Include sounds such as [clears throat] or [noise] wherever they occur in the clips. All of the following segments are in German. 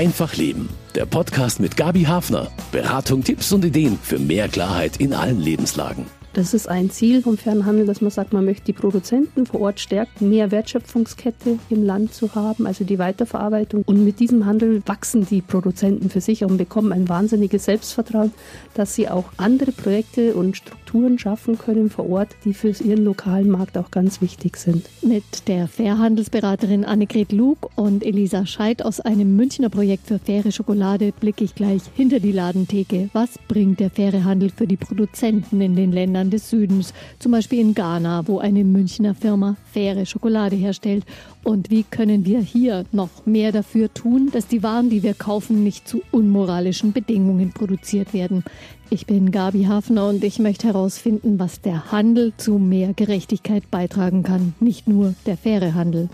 Einfach Leben. Der Podcast mit Gabi Hafner. Beratung, Tipps und Ideen für mehr Klarheit in allen Lebenslagen. Das ist ein Ziel vom Fernhandel, dass man sagt, man möchte die Produzenten vor Ort stärken, mehr Wertschöpfungskette im Land zu haben, also die Weiterverarbeitung. Und mit diesem Handel wachsen die Produzenten für sich und bekommen ein wahnsinniges Selbstvertrauen, dass sie auch andere Projekte und Strukturen schaffen können vor Ort, die für ihren lokalen Markt auch ganz wichtig sind. Mit der Fairhandelsberaterin Annegret Lug und Elisa Scheid aus einem Münchner Projekt für faire Schokolade blicke ich gleich hinter die Ladentheke. Was bringt der faire Handel für die Produzenten in den? Ländern des Südens, zum Beispiel in Ghana, wo eine Münchner Firma faire Schokolade herstellt. Und wie können wir hier noch mehr dafür tun, dass die Waren, die wir kaufen, nicht zu unmoralischen Bedingungen produziert werden? Ich bin Gabi Hafner und ich möchte herausfinden, was der Handel zu mehr Gerechtigkeit beitragen kann, nicht nur der faire Handel.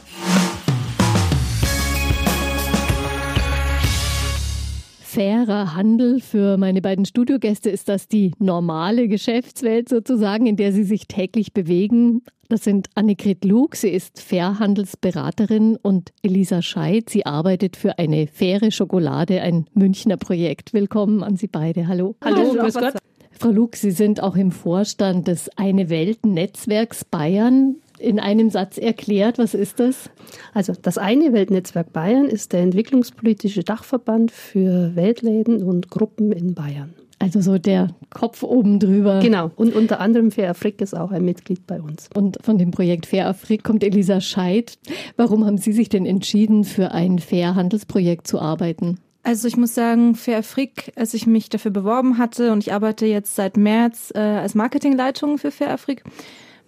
Fairer Handel. Für meine beiden Studiogäste ist das die normale Geschäftswelt sozusagen, in der sie sich täglich bewegen. Das sind Annegret Lug, sie ist Fairhandelsberaterin und Elisa Scheid, sie arbeitet für eine faire Schokolade, ein Münchner Projekt. Willkommen an Sie beide. Hallo. Hallo, Hallo grüß Gott. Frau Lug, Sie sind auch im Vorstand des Eine Welt Netzwerks Bayern in einem Satz erklärt. Was ist das? Also das eine Weltnetzwerk Bayern ist der entwicklungspolitische Dachverband für Weltläden und Gruppen in Bayern. Also so der Kopf oben drüber. Genau. Und unter anderem Fair Afrik ist auch ein Mitglied bei uns. Und von dem Projekt Fair Afrik kommt Elisa Scheid. Warum haben Sie sich denn entschieden, für ein Fair Handelsprojekt zu arbeiten? Also ich muss sagen, Fair Afrik, als ich mich dafür beworben hatte und ich arbeite jetzt seit März äh, als Marketingleitung für Fair Afrik,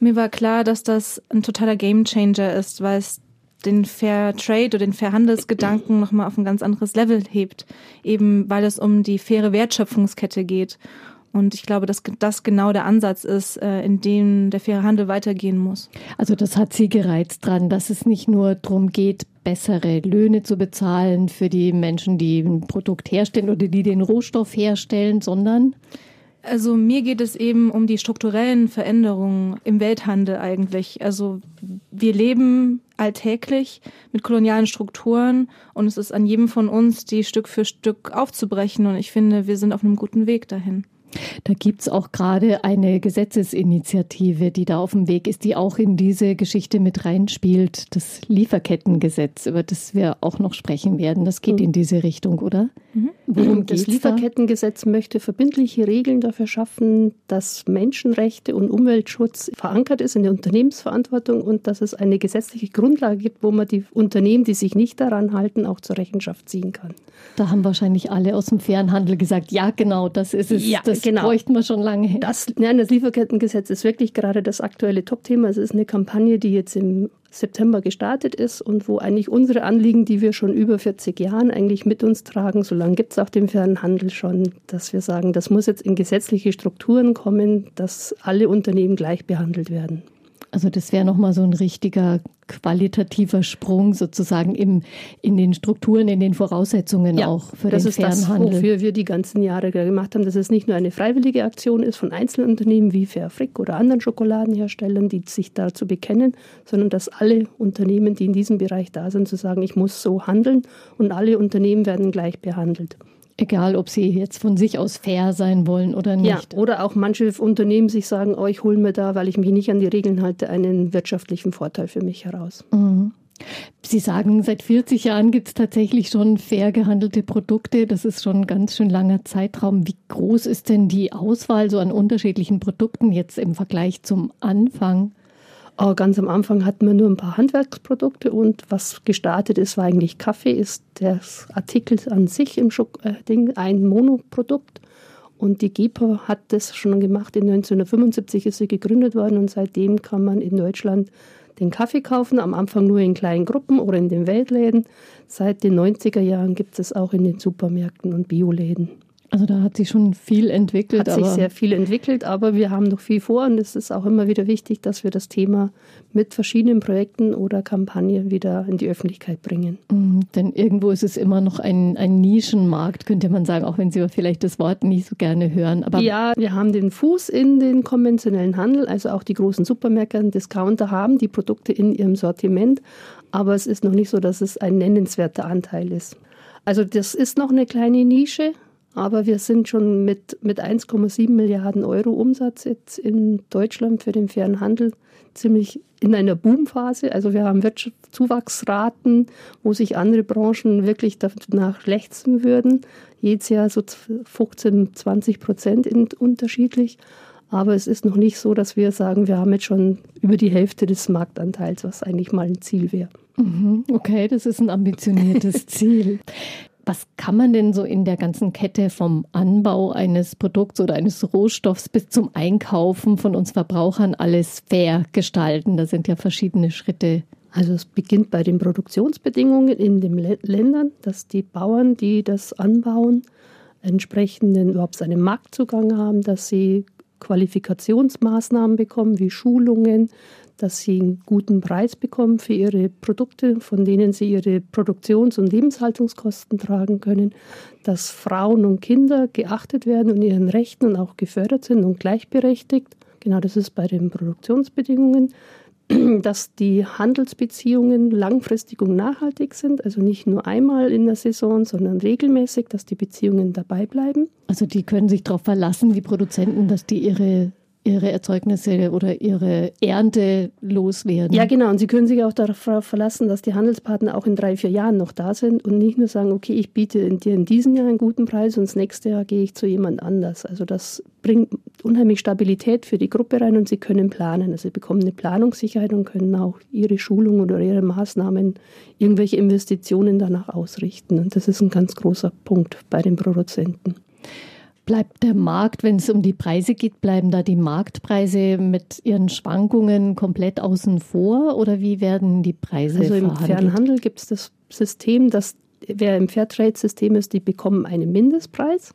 mir war klar, dass das ein totaler Gamechanger ist, weil es den Fair Trade oder den Fair Handelsgedanken nochmal auf ein ganz anderes Level hebt. Eben weil es um die faire Wertschöpfungskette geht. Und ich glaube, dass das genau der Ansatz ist, äh, in dem der faire Handel weitergehen muss. Also das hat Sie gereizt dran, dass es nicht nur darum geht, bessere Löhne zu bezahlen für die Menschen, die ein Produkt herstellen oder die den Rohstoff herstellen, sondern also mir geht es eben um die strukturellen Veränderungen im Welthandel eigentlich. Also wir leben alltäglich mit kolonialen Strukturen und es ist an jedem von uns, die Stück für Stück aufzubrechen. Und ich finde, wir sind auf einem guten Weg dahin. Da gibt es auch gerade eine Gesetzesinitiative, die da auf dem Weg ist, die auch in diese Geschichte mit reinspielt. Das Lieferkettengesetz, über das wir auch noch sprechen werden. Das geht mhm. in diese Richtung, oder? Mhm. Worum das Lieferkettengesetz da? möchte verbindliche Regeln dafür schaffen, dass Menschenrechte und Umweltschutz verankert ist in der Unternehmensverantwortung und dass es eine gesetzliche Grundlage gibt, wo man die Unternehmen, die sich nicht daran halten, auch zur Rechenschaft ziehen kann. Da haben wahrscheinlich alle aus dem fairen Handel gesagt, ja genau, das ist es. Ja, das das genau. bräuchten wir schon lange. Das, nein, das Lieferkettengesetz ist wirklich gerade das aktuelle Topthema. Es ist eine Kampagne, die jetzt im September gestartet ist und wo eigentlich unsere Anliegen, die wir schon über 40 Jahren eigentlich mit uns tragen, so lange gibt es auch den fairen Handel schon, dass wir sagen, das muss jetzt in gesetzliche Strukturen kommen, dass alle Unternehmen gleich behandelt werden. Also das wäre nochmal so ein richtiger qualitativer Sprung sozusagen im, in den Strukturen, in den Voraussetzungen ja, auch für den fairen Handel. Das ist das, wofür wir die ganzen Jahre gemacht haben, dass es nicht nur eine freiwillige Aktion ist von einzelnen Unternehmen wie Fairfrick oder anderen Schokoladenherstellern, die sich dazu bekennen, sondern dass alle Unternehmen, die in diesem Bereich da sind, zu sagen, ich muss so handeln und alle Unternehmen werden gleich behandelt. Egal, ob sie jetzt von sich aus fair sein wollen oder nicht. Ja, oder auch manche Unternehmen sich sagen, oh, ich hole mir da, weil ich mich nicht an die Regeln halte, einen wirtschaftlichen Vorteil für mich heraus. Mhm. Sie sagen, seit 40 Jahren gibt es tatsächlich schon fair gehandelte Produkte. Das ist schon ein ganz schön langer Zeitraum. Wie groß ist denn die Auswahl so an unterschiedlichen Produkten jetzt im Vergleich zum Anfang? Aber ganz am Anfang hatten wir nur ein paar Handwerksprodukte und was gestartet ist, war eigentlich Kaffee, ist der Artikel an sich im Schok äh, Ding ein Monoprodukt. Und die GEPA hat das schon gemacht. In 1975 ist sie gegründet worden und seitdem kann man in Deutschland den Kaffee kaufen. Am Anfang nur in kleinen Gruppen oder in den Weltläden. Seit den 90er Jahren gibt es auch in den Supermärkten und Bioläden. Also da hat sich schon viel entwickelt. Hat sich sehr viel entwickelt, aber wir haben noch viel vor und es ist auch immer wieder wichtig, dass wir das Thema mit verschiedenen Projekten oder Kampagnen wieder in die Öffentlichkeit bringen. Mhm, denn irgendwo ist es immer noch ein, ein Nischenmarkt, könnte man sagen, auch wenn Sie vielleicht das Wort nicht so gerne hören. Aber ja, wir haben den Fuß in den konventionellen Handel, also auch die großen Supermärkte und Discounter haben die Produkte in ihrem Sortiment, aber es ist noch nicht so, dass es ein nennenswerter Anteil ist. Also das ist noch eine kleine Nische, aber wir sind schon mit, mit 1,7 Milliarden Euro Umsatz jetzt in Deutschland für den fairen Handel ziemlich in einer Boomphase. Also wir haben Wirtschaftszuwachsraten, wo sich andere Branchen wirklich danach lechzen würden. Jedes Jahr so 15, 20 Prozent unterschiedlich. Aber es ist noch nicht so, dass wir sagen, wir haben jetzt schon über die Hälfte des Marktanteils, was eigentlich mal ein Ziel wäre. Mhm, okay, das ist ein ambitioniertes [laughs] Ziel. Was kann man denn so in der ganzen Kette vom Anbau eines Produkts oder eines Rohstoffs bis zum Einkaufen von uns Verbrauchern alles fair gestalten? Da sind ja verschiedene Schritte. Also es beginnt bei den Produktionsbedingungen in den Ländern, dass die Bauern, die das anbauen, entsprechenden überhaupt einen Marktzugang haben, dass sie Qualifikationsmaßnahmen bekommen, wie Schulungen, dass sie einen guten Preis bekommen für ihre Produkte, von denen sie ihre Produktions- und Lebenshaltungskosten tragen können, dass Frauen und Kinder geachtet werden und ihren Rechten auch gefördert sind und gleichberechtigt. Genau das ist bei den Produktionsbedingungen, [clears throat] dass die Handelsbeziehungen langfristig und nachhaltig sind, also nicht nur einmal in der Saison, sondern regelmäßig, dass die Beziehungen dabei bleiben. Also die können sich darauf verlassen, die Produzenten, dass die ihre ihre Erzeugnisse oder ihre Ernte loswerden. Ja, genau. Und Sie können sich auch darauf verlassen, dass die Handelspartner auch in drei, vier Jahren noch da sind und nicht nur sagen, okay, ich biete dir in diesem Jahr einen guten Preis und das nächste Jahr gehe ich zu jemand anders. Also das bringt unheimlich Stabilität für die Gruppe rein und sie können planen. Also sie bekommen eine Planungssicherheit und können auch ihre Schulung oder ihre Maßnahmen, irgendwelche Investitionen danach ausrichten. Und das ist ein ganz großer Punkt bei den Produzenten. Bleibt der Markt, wenn es um die Preise geht, bleiben da die Marktpreise mit ihren Schwankungen komplett außen vor oder wie werden die Preise Also im Fernhandel gibt es das System, dass wer im Fairtrade-System ist, die bekommen einen Mindestpreis.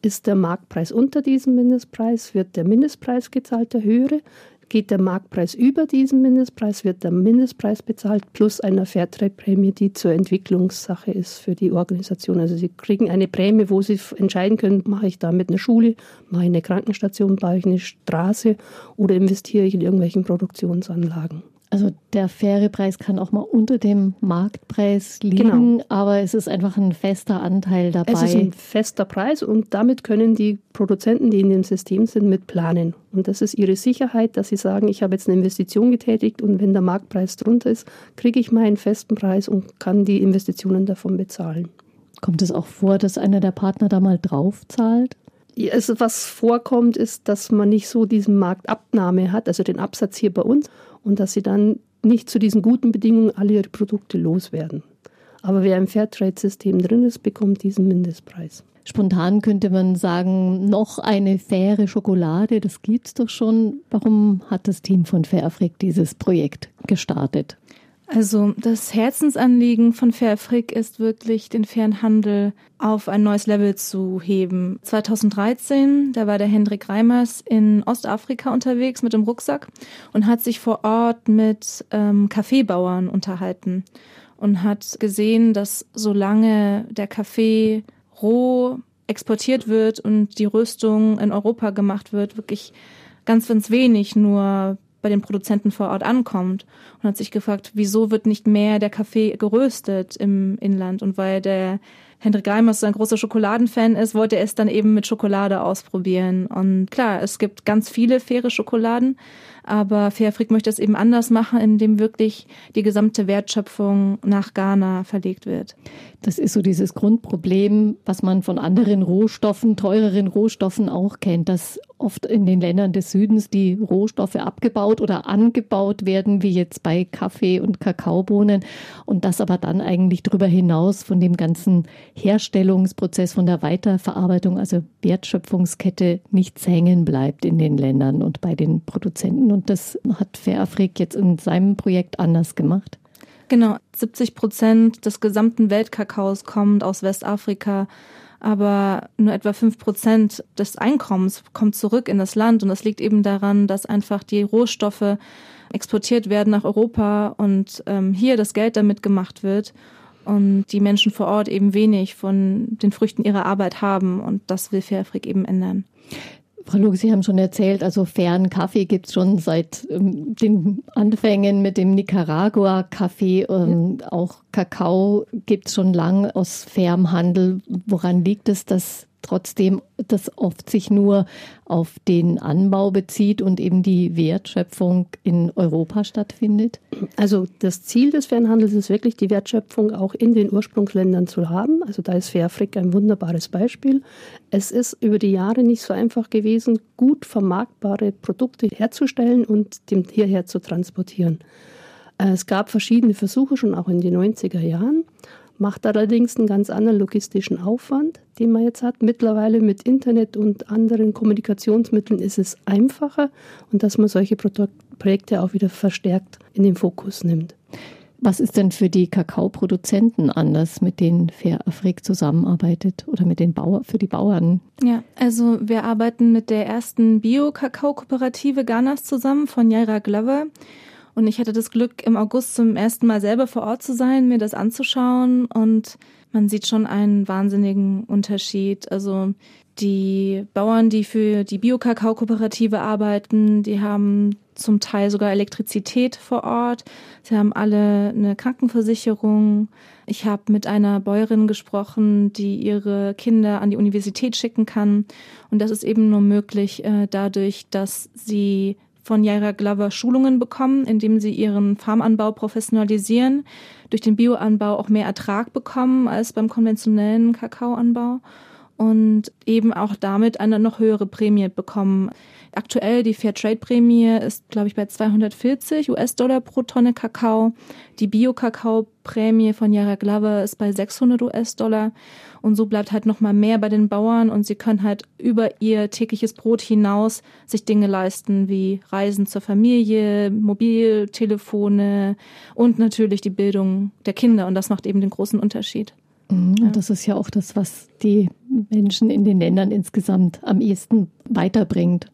Ist der Marktpreis unter diesem Mindestpreis, wird der Mindestpreis gezahlt, der höhere. Geht der Marktpreis über diesen Mindestpreis, wird der Mindestpreis bezahlt plus eine Fairtrade-Prämie, die zur Entwicklungssache ist für die Organisation. Also Sie kriegen eine Prämie, wo Sie entscheiden können, mache ich damit eine Schule, mache ich eine Krankenstation, baue ich eine Straße oder investiere ich in irgendwelchen Produktionsanlagen. Also der faire Preis kann auch mal unter dem Marktpreis liegen, genau. aber es ist einfach ein fester Anteil dabei. Es ist ein fester Preis und damit können die Produzenten, die in dem System sind, mit planen. Und das ist ihre Sicherheit, dass sie sagen, ich habe jetzt eine Investition getätigt und wenn der Marktpreis drunter ist, kriege ich meinen festen Preis und kann die Investitionen davon bezahlen. Kommt es auch vor, dass einer der Partner da mal drauf zahlt? Also was vorkommt, ist, dass man nicht so diesen Marktabnahme hat, also den Absatz hier bei uns, und dass sie dann nicht zu diesen guten Bedingungen alle ihre Produkte loswerden. Aber wer im Fairtrade-System drin ist, bekommt diesen Mindestpreis. Spontan könnte man sagen, noch eine faire Schokolade, das gibt's doch schon. Warum hat das Team von Fairafric dieses Projekt gestartet? Also das Herzensanliegen von Fairfrick ist wirklich, den fairen Handel auf ein neues Level zu heben. 2013, da war der Hendrik Reimers in Ostafrika unterwegs mit dem Rucksack und hat sich vor Ort mit ähm, Kaffeebauern unterhalten und hat gesehen, dass solange der Kaffee roh exportiert wird und die Rüstung in Europa gemacht wird, wirklich ganz, ganz wenig nur bei den Produzenten vor Ort ankommt und hat sich gefragt, wieso wird nicht mehr der Kaffee geröstet im Inland und weil der Hendrik Reimers so ein großer Schokoladenfan ist, wollte er es dann eben mit Schokolade ausprobieren. Und klar, es gibt ganz viele faire Schokoladen, aber Fairfreak möchte es eben anders machen, indem wirklich die gesamte Wertschöpfung nach Ghana verlegt wird. Das ist so dieses Grundproblem, was man von anderen Rohstoffen, teureren Rohstoffen auch kennt, dass oft in den Ländern des Südens die Rohstoffe abgebaut oder angebaut werden, wie jetzt bei Kaffee und Kakaobohnen. Und das aber dann eigentlich darüber hinaus von dem ganzen Herstellungsprozess, von der Weiterverarbeitung, also Wertschöpfungskette nichts hängen bleibt in den Ländern und bei den Produzenten. Und das hat Fairafrik jetzt in seinem Projekt anders gemacht. Genau, 70 Prozent des gesamten Weltkakaos kommt aus Westafrika, aber nur etwa 5 Prozent des Einkommens kommt zurück in das Land. Und das liegt eben daran, dass einfach die Rohstoffe exportiert werden nach Europa und ähm, hier das Geld damit gemacht wird und die Menschen vor Ort eben wenig von den Früchten ihrer Arbeit haben. Und das will Fairfrick eben ändern. Frau Luke, Sie haben schon erzählt, also fairen Kaffee gibt es schon seit ähm, den Anfängen mit dem Nicaragua-Kaffee. Ähm, ja. Auch Kakao gibt es schon lang aus fairem Handel. Woran liegt es, dass trotzdem das oft sich nur auf den Anbau bezieht und eben die Wertschöpfung in Europa stattfindet? Also das Ziel des Fernhandels ist wirklich, die Wertschöpfung auch in den Ursprungsländern zu haben. Also da ist Fairafrika ein wunderbares Beispiel. Es ist über die Jahre nicht so einfach gewesen, gut vermarktbare Produkte herzustellen und dem hierher zu transportieren. Äh, es gab verschiedene Versuche schon auch in den 90er Jahren macht allerdings einen ganz anderen logistischen Aufwand, den man jetzt hat. Mittlerweile mit Internet und anderen Kommunikationsmitteln ist es einfacher und dass man solche Projekte auch wieder verstärkt in den Fokus nimmt. Was ist denn für die Kakaoproduzenten anders, mit denen Fair Afrik zusammenarbeitet oder mit den Bauern, für die Bauern? Ja, also wir arbeiten mit der ersten Bio-Kakao-Kooperative Ghanas zusammen von Jaira Glover. Und ich hatte das Glück, im August zum ersten Mal selber vor Ort zu sein, mir das anzuschauen. Und man sieht schon einen wahnsinnigen Unterschied. Also die Bauern, die für die Bio-Kakao-Kooperative arbeiten, die haben zum Teil sogar Elektrizität vor Ort. Sie haben alle eine Krankenversicherung. Ich habe mit einer Bäuerin gesprochen, die ihre Kinder an die Universität schicken kann. Und das ist eben nur möglich äh, dadurch, dass sie von Jaira Glover Schulungen bekommen, indem sie ihren Farmanbau professionalisieren, durch den Bioanbau auch mehr Ertrag bekommen als beim konventionellen Kakaoanbau und eben auch damit eine noch höhere Prämie bekommen. Aktuell die Fairtrade-Prämie ist, glaube ich, bei 240 US-Dollar pro Tonne Kakao. Die Bio-Kakao-Prämie von Yara Glover ist bei 600 US-Dollar. Und so bleibt halt noch mal mehr bei den Bauern und sie können halt über ihr tägliches Brot hinaus sich Dinge leisten wie Reisen zur Familie, Mobiltelefone und natürlich die Bildung der Kinder. Und das macht eben den großen Unterschied. Mhm, und das ist ja auch das, was die Menschen in den Ländern insgesamt am ehesten weiterbringt.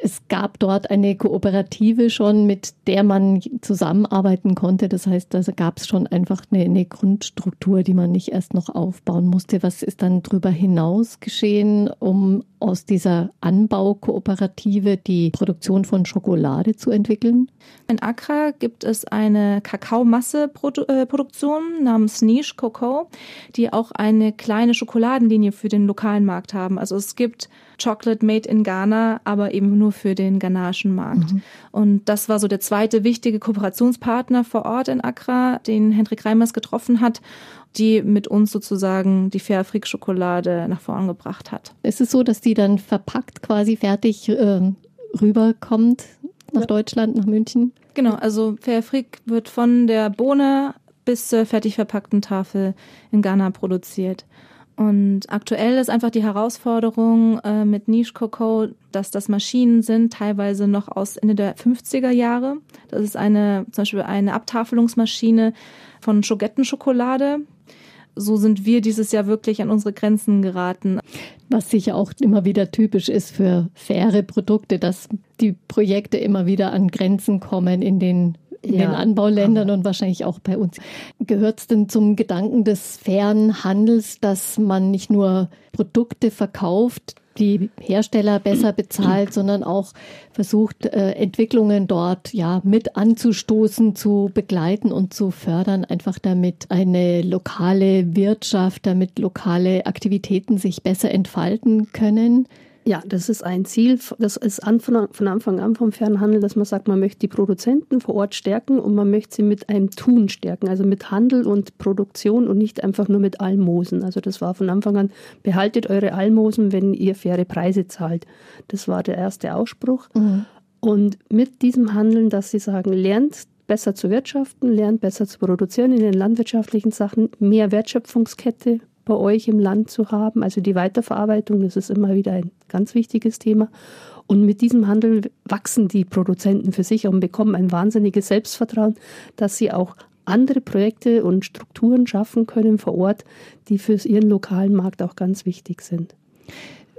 Es gab dort eine Kooperative schon, mit der man zusammenarbeiten konnte. Das heißt, da gab es schon einfach eine, eine, Grundstruktur, die man nicht erst noch aufbauen musste. Was ist dann darüber hinaus geschehen, um aus dieser Anbaukooperative die Produktion von Schokolade zu entwickeln? In Accra gibt es eine Kakaomasse-Produktion namens Niche Cocoa, die auch eine kleine Schokoladenlinie für den lokalen Markt haben. Also es gibt Chocolate Made in Ghana, aber eben nur für den ghanaischen Markt. Mhm. Und das war so der zweite wichtige Kooperationspartner vor Ort in Accra, den Hendrik Reimers getroffen hat die mit uns sozusagen die Fairfreak-Schokolade nach vorn gebracht hat. Ist es so, dass die dann verpackt quasi fertig äh, rüberkommt nach ja. Deutschland, nach München? Genau, also Fairfreak wird von der Bohne bis zur fertig verpackten Tafel in Ghana produziert. Und aktuell ist einfach die Herausforderung äh, mit Niche Cocoa, dass das Maschinen sind, teilweise noch aus Ende der 50er Jahre. Das ist eine, zum Beispiel eine Abtafelungsmaschine von Schogettenschokolade. So sind wir dieses Jahr wirklich an unsere Grenzen geraten. Was sicher auch immer wieder typisch ist für faire Produkte, dass die Projekte immer wieder an Grenzen kommen in den in ja. den Anbauländern und wahrscheinlich auch bei uns. Gehört es denn zum Gedanken des fairen Handels, dass man nicht nur Produkte verkauft, die Hersteller besser bezahlt, sondern auch versucht, äh, Entwicklungen dort ja mit anzustoßen, zu begleiten und zu fördern, einfach damit eine lokale Wirtschaft, damit lokale Aktivitäten sich besser entfalten können. Ja, das ist ein Ziel. Das ist von Anfang an vom Fernhandel, dass man sagt, man möchte die Produzenten vor Ort stärken und man möchte sie mit einem Tun stärken, also mit Handel und Produktion und nicht einfach nur mit Almosen. Also das war von Anfang an, behaltet eure Almosen, wenn ihr faire Preise zahlt. Das war der erste Ausspruch. Mhm. Und mit diesem Handeln, dass sie sagen, lernt besser zu wirtschaften, lernt besser zu produzieren in den landwirtschaftlichen Sachen, mehr Wertschöpfungskette, bei euch im Land zu haben. Also die Weiterverarbeitung, das ist immer wieder ein ganz wichtiges Thema. Und mit diesem Handel wachsen die Produzenten für sich und bekommen ein wahnsinniges Selbstvertrauen, dass sie auch andere Projekte und Strukturen schaffen können vor Ort, die für ihren lokalen Markt auch ganz wichtig sind.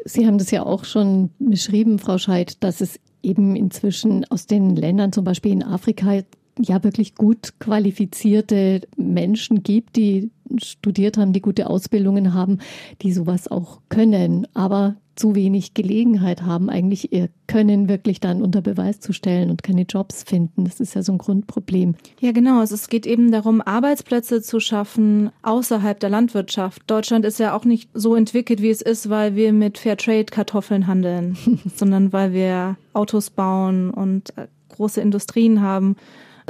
Sie haben das ja auch schon beschrieben, Frau Scheid, dass es eben inzwischen aus den Ländern, zum Beispiel in Afrika, ja wirklich gut qualifizierte Menschen gibt, die studiert haben, die gute Ausbildungen haben, die sowas auch können. Aber zu wenig Gelegenheit haben, eigentlich ihr Können wirklich dann unter Beweis zu stellen und keine Jobs finden. Das ist ja so ein Grundproblem. Ja, genau. Also es geht eben darum, Arbeitsplätze zu schaffen außerhalb der Landwirtschaft. Deutschland ist ja auch nicht so entwickelt, wie es ist, weil wir mit Fairtrade Kartoffeln handeln, [laughs] sondern weil wir Autos bauen und äh, große Industrien haben.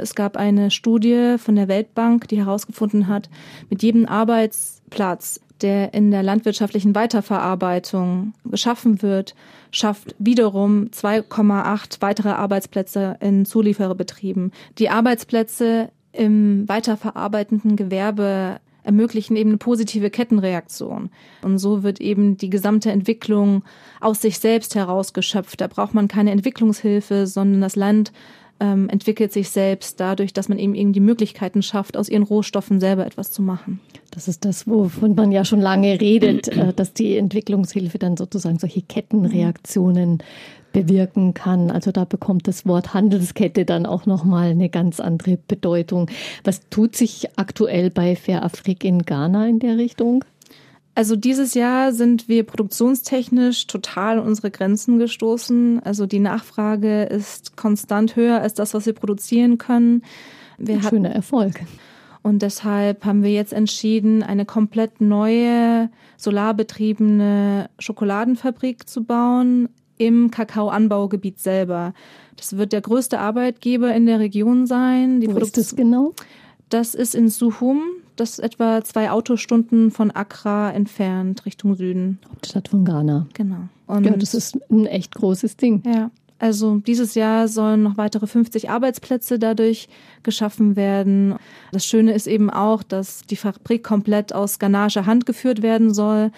Es gab eine Studie von der Weltbank, die herausgefunden hat, mit jedem Arbeitsplatz, der in der landwirtschaftlichen Weiterverarbeitung geschaffen wird, schafft wiederum 2,8 weitere Arbeitsplätze in Zuliefererbetrieben. Die Arbeitsplätze im weiterverarbeitenden Gewerbe ermöglichen eben eine positive Kettenreaktion. Und so wird eben die gesamte Entwicklung aus sich selbst herausgeschöpft. Da braucht man keine Entwicklungshilfe, sondern das Land ähm, entwickelt sich selbst dadurch, dass man eben eben die Möglichkeiten schafft, aus ihren Rohstoffen selber etwas zu machen. Das ist das, wovon man ja schon lange redet, äh, [clears throat] dass die Entwicklungshilfe dann sozusagen solche Kettenreaktionen bewirken kann. Also da bekommt das Wort Handelskette dann auch nochmal eine ganz andere Bedeutung. Was tut sich aktuell bei Fair Afrik in Ghana in der Richtung? Also dieses Jahr sind wir produktionstechnisch total an unsere Grenzen gestoßen. Also die Nachfrage ist konstant höher als das, was wir produzieren können. Wir Ein schöner Erfolg. Und deshalb haben wir jetzt entschieden, eine komplett neue solarbetriebene Schokoladenfabrik zu bauen im Kakaoanbaugebiet selber. Das wird der größte Arbeitgeber in der Region sein. Die Wo Produkt ist das genau? Das ist in Suhum. Das ist etwa zwei Autostunden von Accra entfernt, Richtung Süden. Hauptstadt von Ghana. Genau. Und ja, das ist ein echt großes Ding. Ja. Also dieses Jahr sollen noch weitere 50 Arbeitsplätze dadurch geschaffen werden. Das Schöne ist eben auch, dass die Fabrik komplett aus ghanaischer Hand geführt werden soll.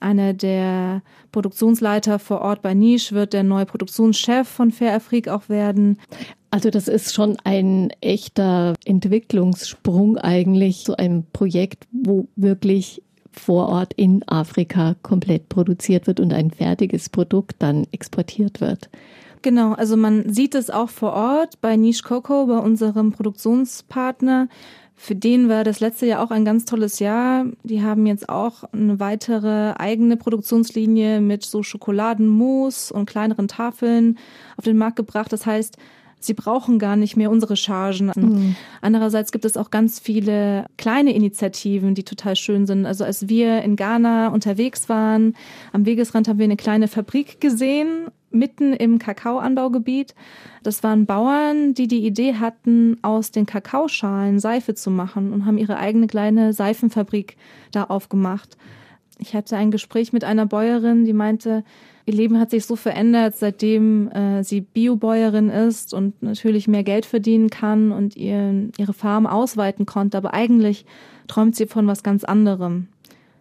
Einer der Produktionsleiter vor Ort bei Niche wird der neue Produktionschef von Fair Afrik auch werden. Also das ist schon ein echter Entwicklungssprung eigentlich, so ein Projekt, wo wirklich vor Ort in Afrika komplett produziert wird und ein fertiges Produkt dann exportiert wird. Genau, also man sieht es auch vor Ort bei Niche Coco, bei unserem Produktionspartner. Für den war das letzte Jahr auch ein ganz tolles Jahr. Die haben jetzt auch eine weitere eigene Produktionslinie mit so Schokoladenmus und kleineren Tafeln auf den Markt gebracht. Das heißt, sie brauchen gar nicht mehr unsere Chargen. Mhm. Andererseits gibt es auch ganz viele kleine Initiativen, die total schön sind. Also als wir in Ghana unterwegs waren, am Wegesrand haben wir eine kleine Fabrik gesehen mitten im Kakaoanbaugebiet. Das waren Bauern, die die Idee hatten, aus den Kakaoschalen Seife zu machen und haben ihre eigene kleine Seifenfabrik da aufgemacht. Ich hatte ein Gespräch mit einer Bäuerin, die meinte, ihr Leben hat sich so verändert, seitdem äh, sie Biobäuerin ist und natürlich mehr Geld verdienen kann und ihr, ihre Farm ausweiten konnte. Aber eigentlich träumt sie von was ganz anderem.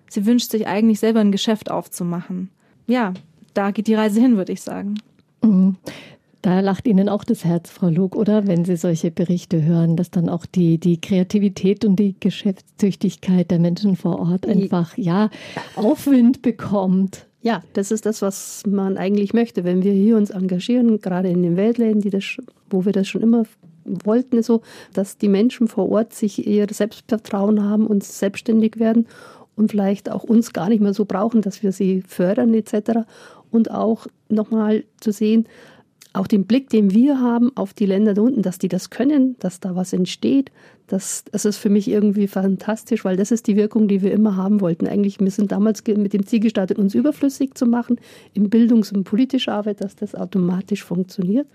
Sie wünscht sich eigentlich selber ein Geschäft aufzumachen. Ja, da geht die Reise hin, würde ich sagen. Mhm. Da lacht Ihnen auch das Herz, Frau Lug, oder? Wenn Sie solche Berichte hören, dass dann auch die, die Kreativität und die Geschäftstüchtigkeit der Menschen vor Ort einfach, ja, Aufwind bekommt. Ja, das ist das, was man eigentlich möchte, wenn wir hier uns engagieren, gerade in den Weltläden, das, wo wir das schon immer wollten, so, dass die Menschen vor Ort sich ihr Selbstvertrauen haben und selbstständig werden und vielleicht auch uns gar nicht mehr so brauchen, dass wir sie fördern etc und auch nochmal zu sehen, auch den Blick, den wir haben auf die Länder da unten, dass die das können, dass da was entsteht, das, das ist für mich irgendwie fantastisch, weil das ist die Wirkung, die wir immer haben wollten. Eigentlich, wir sind damals mit dem Ziel gestartet, uns überflüssig zu machen in Bildungs- und politischer Arbeit, dass das automatisch funktioniert.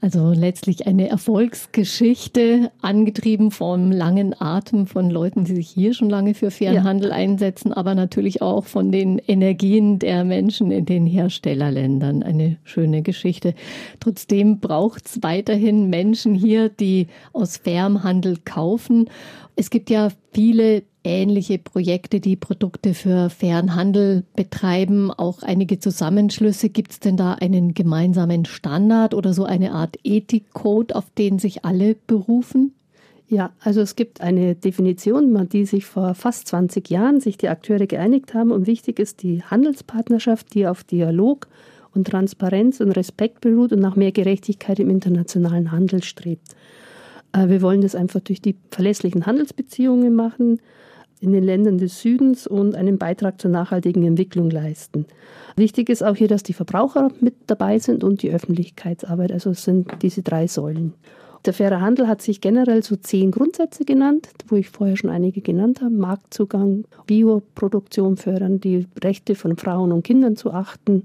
Also letztlich eine Erfolgsgeschichte, angetrieben vom langen Atem von Leuten, die sich hier schon lange für fairen ja. Handel einsetzen, aber natürlich auch von den Energien der Menschen in den Herstellerländern. Eine schöne Geschichte. Trotzdem braucht es weiterhin Menschen hier, die aus fairem Handel kaufen kaufen. Es gibt ja viele ähnliche Projekte, die Produkte für fairen Handel betreiben, auch einige Zusammenschlüsse. Gibt es denn da einen gemeinsamen Standard oder so eine Art Ethikcode, auf den sich alle berufen? Ja, also es gibt eine Definition, die sich vor fast 20 Jahren sich die Akteure geeinigt haben. Und wichtig ist die Handelspartnerschaft, die auf Dialog und Transparenz und Respekt beruht und nach mehr Gerechtigkeit im internationalen Handel strebt. Äh, wir wollen das einfach durch die verlässlichen Handelsbeziehungen machen. in den Ländern des Südens und einen Beitrag zur nachhaltigen Entwicklung leisten. Wichtig ist auch hier, dass die Verbraucher mit dabei sind und die Öffentlichkeitsarbeit. Also es sind diese drei Säulen. Der faire Handel hat sich generell so zehn Grundsätze genannt, wo ich vorher schon einige genannt habe. Marktzugang, Bioproduktion fördern, die Rechte von Frauen und Kindern zu achten,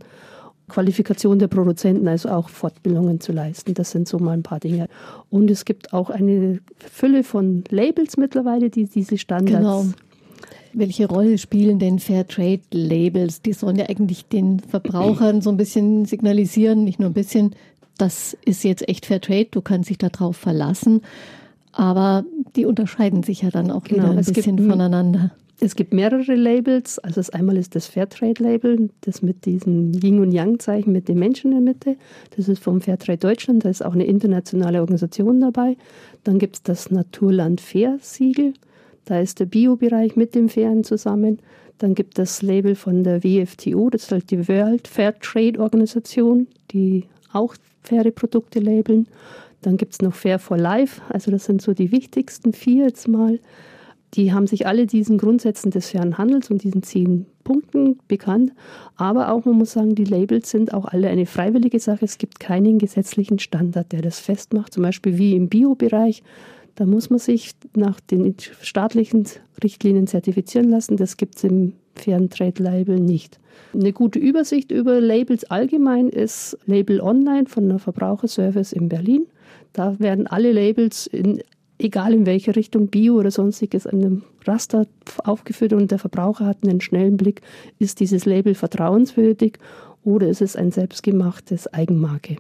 Qualifikation der Produzenten, also auch Fortbildungen zu leisten. Das sind so mal ein paar Dinge. Und es gibt auch eine Fülle von Labels mittlerweile, die diese Standards. Genau. Welche Rolle spielen denn Fairtrade-Labels? Die sollen ja eigentlich den Verbrauchern so ein bisschen signalisieren, nicht nur ein bisschen, das ist jetzt echt Fairtrade, du kannst dich darauf verlassen. Aber die unterscheiden sich ja dann auch genau, wieder ein bisschen voneinander. Es gibt mehrere Labels. Also das einmal ist das Fairtrade-Label, das mit diesem Yin- und Yang-Zeichen mit dem Menschen in der Mitte. Das ist vom Fairtrade Deutschland, da ist auch eine internationale Organisation dabei. Dann gibt es das Naturland Fair-Siegel. Da ist der Bio-Bereich mit dem Fairen zusammen. Dann gibt es das Label von der WFTO, das ist halt die World Fair Trade Organisation, die auch faire Produkte labeln. Dann gibt es noch Fair for Life, also das sind so die wichtigsten vier jetzt mal. Die haben sich alle diesen Grundsätzen des fairen Handels und diesen zehn Punkten bekannt. Aber auch, man muss sagen, die Labels sind auch alle eine freiwillige Sache. Es gibt keinen gesetzlichen Standard, der das festmacht. Zum Beispiel wie im Bio-Bereich. Da muss man sich nach den staatlichen Richtlinien zertifizieren lassen. Das gibt es im fairen Trade-Label nicht. Eine gute Übersicht über Labels allgemein ist Label Online von der Verbraucherservice in Berlin. Da werden alle Labels, in, egal in welche Richtung, Bio oder sonstiges, in einem Raster aufgeführt und der Verbraucher hat einen schnellen Blick, ist dieses Label vertrauenswürdig oder ist es ein selbstgemachtes Eigenmarke.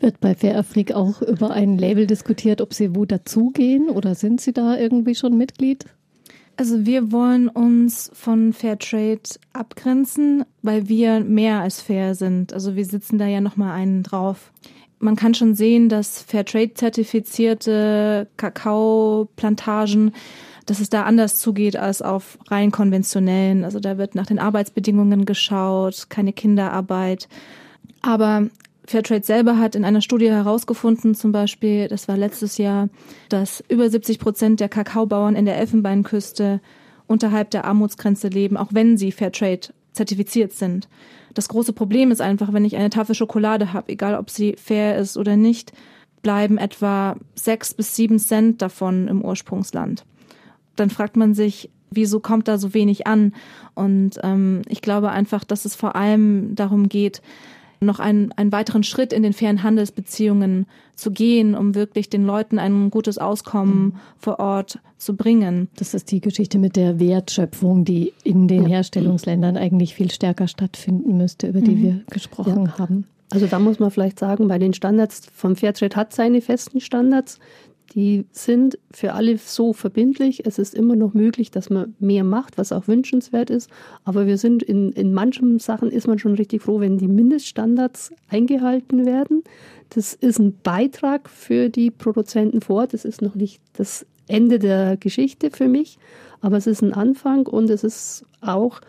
Wird bei Fairafrik auch über ein Label diskutiert, ob Sie wo dazugehen oder sind Sie da irgendwie schon Mitglied? Also wir wollen uns von Fairtrade abgrenzen, weil wir mehr als fair sind. Also wir sitzen da ja nochmal einen drauf. Man kann schon sehen, dass Fairtrade-zertifizierte Kakaoplantagen, dass es da anders zugeht als auf rein konventionellen. Also da wird nach den Arbeitsbedingungen geschaut, keine Kinderarbeit. Aber Fairtrade selber hat in einer Studie herausgefunden, zum Beispiel, das war letztes Jahr, dass über 70 Prozent der Kakaobauern in der Elfenbeinküste unterhalb der Armutsgrenze leben, auch wenn sie Fairtrade zertifiziert sind. Das große Problem ist einfach, wenn ich eine Tafel Schokolade habe, egal ob sie fair ist oder nicht, bleiben etwa sechs bis sieben Cent davon im Ursprungsland. Dann fragt man sich, wieso kommt da so wenig an? Und ähm, ich glaube einfach, dass es vor allem darum geht, noch einen, einen weiteren Schritt in den fairen Handelsbeziehungen zu gehen, um wirklich den Leuten ein gutes Auskommen mhm. vor Ort zu bringen. Das ist die Geschichte mit der Wertschöpfung, die in den ja. Herstellungsländern eigentlich viel stärker stattfinden müsste, über die mhm. wir gesprochen ja. haben. Also da muss man vielleicht sagen, bei den Standards vom Fairtrade hat seine festen Standards. Die sind für alle so verbindlich. Es ist immer noch möglich, dass man mehr macht, was auch wünschenswert ist. Aber wir sind in, in manchen Sachen ist man schon richtig froh, wenn die Mindeststandards eingehalten werden. Das ist ein Beitrag für die Produzenten vor. Das ist noch nicht das Ende der Geschichte für mich, aber es ist ein Anfang und es ist auch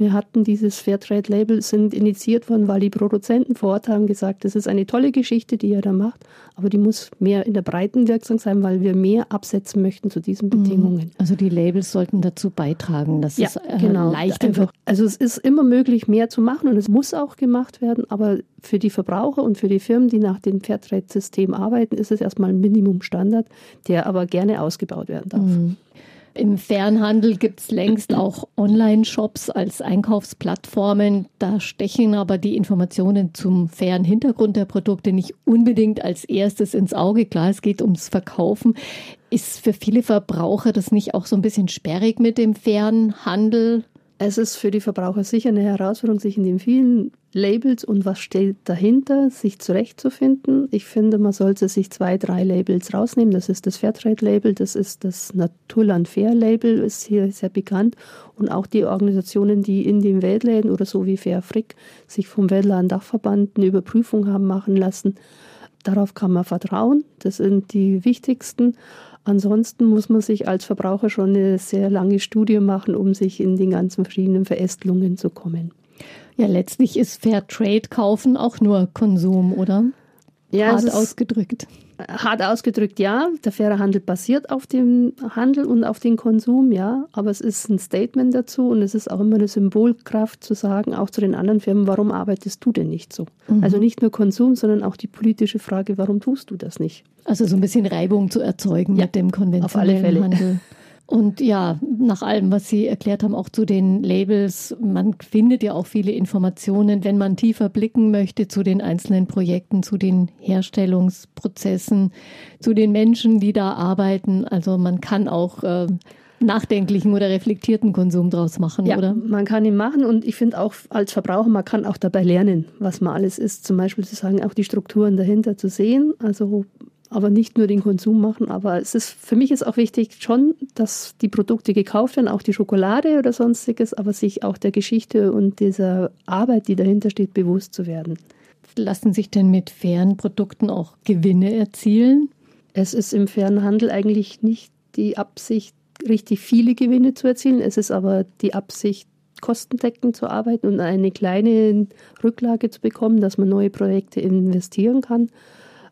wir hatten dieses Fairtrade-Label, sind initiiert worden, weil die Produzenten vor Ort haben gesagt, das ist eine tolle Geschichte, die ihr da macht, aber die muss mehr in der breiten Wirkung sein, weil wir mehr absetzen möchten zu diesen mhm. Bedingungen. Also die Labels sollten dazu beitragen, dass ja, es äh, genau, leichter wird. Also es ist immer möglich, mehr zu machen und es muss auch gemacht werden, aber für die Verbraucher und für die Firmen, die nach dem Fairtrade-System arbeiten, ist es erstmal ein Minimumstandard, der aber gerne ausgebaut werden darf. Mhm. Im Fernhandel gibt es längst auch Online-Shops als Einkaufsplattformen. Da stechen aber die Informationen zum fairen Hintergrund der Produkte nicht unbedingt als erstes ins Auge. Klar, es geht ums Verkaufen. Ist für viele Verbraucher das nicht auch so ein bisschen sperrig mit dem fairen Handel? Es ist für die Verbraucher sicher eine Herausforderung, sich in den vielen Labels und was steht dahinter, sich zurechtzufinden. Ich finde, man sollte sich zwei, drei Labels rausnehmen. Das ist das Fairtrade-Label, das ist das Naturland Fair-Label, ist hier sehr bekannt. Und auch die Organisationen, die in den Weltläden oder so wie Fairfrick sich vom Weltladen Dachverband eine Überprüfung haben machen lassen. Darauf kann man vertrauen. Das sind die wichtigsten. Ansonsten muss man sich als Verbraucher schon eine sehr lange Studie machen, um sich in den ganzen verschiedenen Verästelungen zu kommen. Ja, letztlich ist Fair Trade kaufen auch nur Konsum, oder? Ja, hart ausgedrückt. Hart ausgedrückt, ja. Der faire Handel basiert auf dem Handel und auf den Konsum, ja. Aber es ist ein Statement dazu und es ist auch immer eine Symbolkraft zu sagen, auch zu den anderen Firmen, warum arbeitest du denn nicht so? Mhm. Also nicht nur Konsum, sondern auch die politische Frage, warum tust du das nicht? Also so ein bisschen Reibung zu erzeugen ja, mit dem konventionellen Handel. [laughs] Und ja, nach allem, was Sie erklärt haben, auch zu den Labels, man findet ja auch viele Informationen, wenn man tiefer blicken möchte zu den einzelnen Projekten, zu den Herstellungsprozessen, zu den Menschen, die da arbeiten. Also man kann auch äh, nachdenklichen oder reflektierten Konsum draus machen, ja, oder? Man kann ihn machen und ich finde auch als Verbraucher, man kann auch dabei lernen, was man alles ist. Zum Beispiel zu sagen, auch die Strukturen dahinter zu sehen. Also aber nicht nur den Konsum machen. Aber es ist für mich ist auch wichtig schon, dass die Produkte gekauft werden, auch die Schokolade oder sonstiges, aber sich auch der Geschichte und dieser Arbeit, die dahinter steht, bewusst zu werden. Lassen sich denn mit fairen Produkten auch Gewinne erzielen? Es ist im fairen Handel eigentlich nicht die Absicht, richtig viele Gewinne zu erzielen. Es ist aber die Absicht, kostendeckend zu arbeiten und eine kleine Rücklage zu bekommen, dass man neue Projekte investieren kann.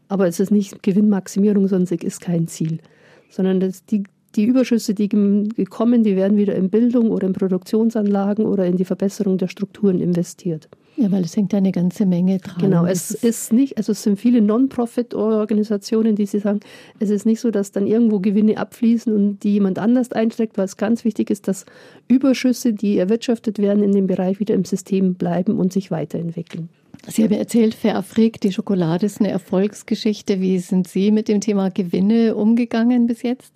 Aber es ist nicht Gewinnmaximierung, sonst ist kein Ziel. Sondern das, die, die Überschüsse, die kommen, die werden wieder in Bildung oder in Produktionsanlagen oder in die Verbesserung der Strukturen investiert. Ja, weil es hängt eine ganze Menge dran. Genau, es ist nicht, also es sind viele Non-Profit-Organisationen, die sie sagen, es ist nicht so, dass dann irgendwo Gewinne abfließen und die jemand anders einsteckt, weil es ganz wichtig ist, dass Überschüsse, die erwirtschaftet werden, in dem Bereich wieder im System bleiben und sich weiterentwickeln. Sie haben erzählt, Verafrik, die Schokolade ist eine Erfolgsgeschichte. Wie sind Sie mit dem Thema Gewinne umgegangen bis jetzt?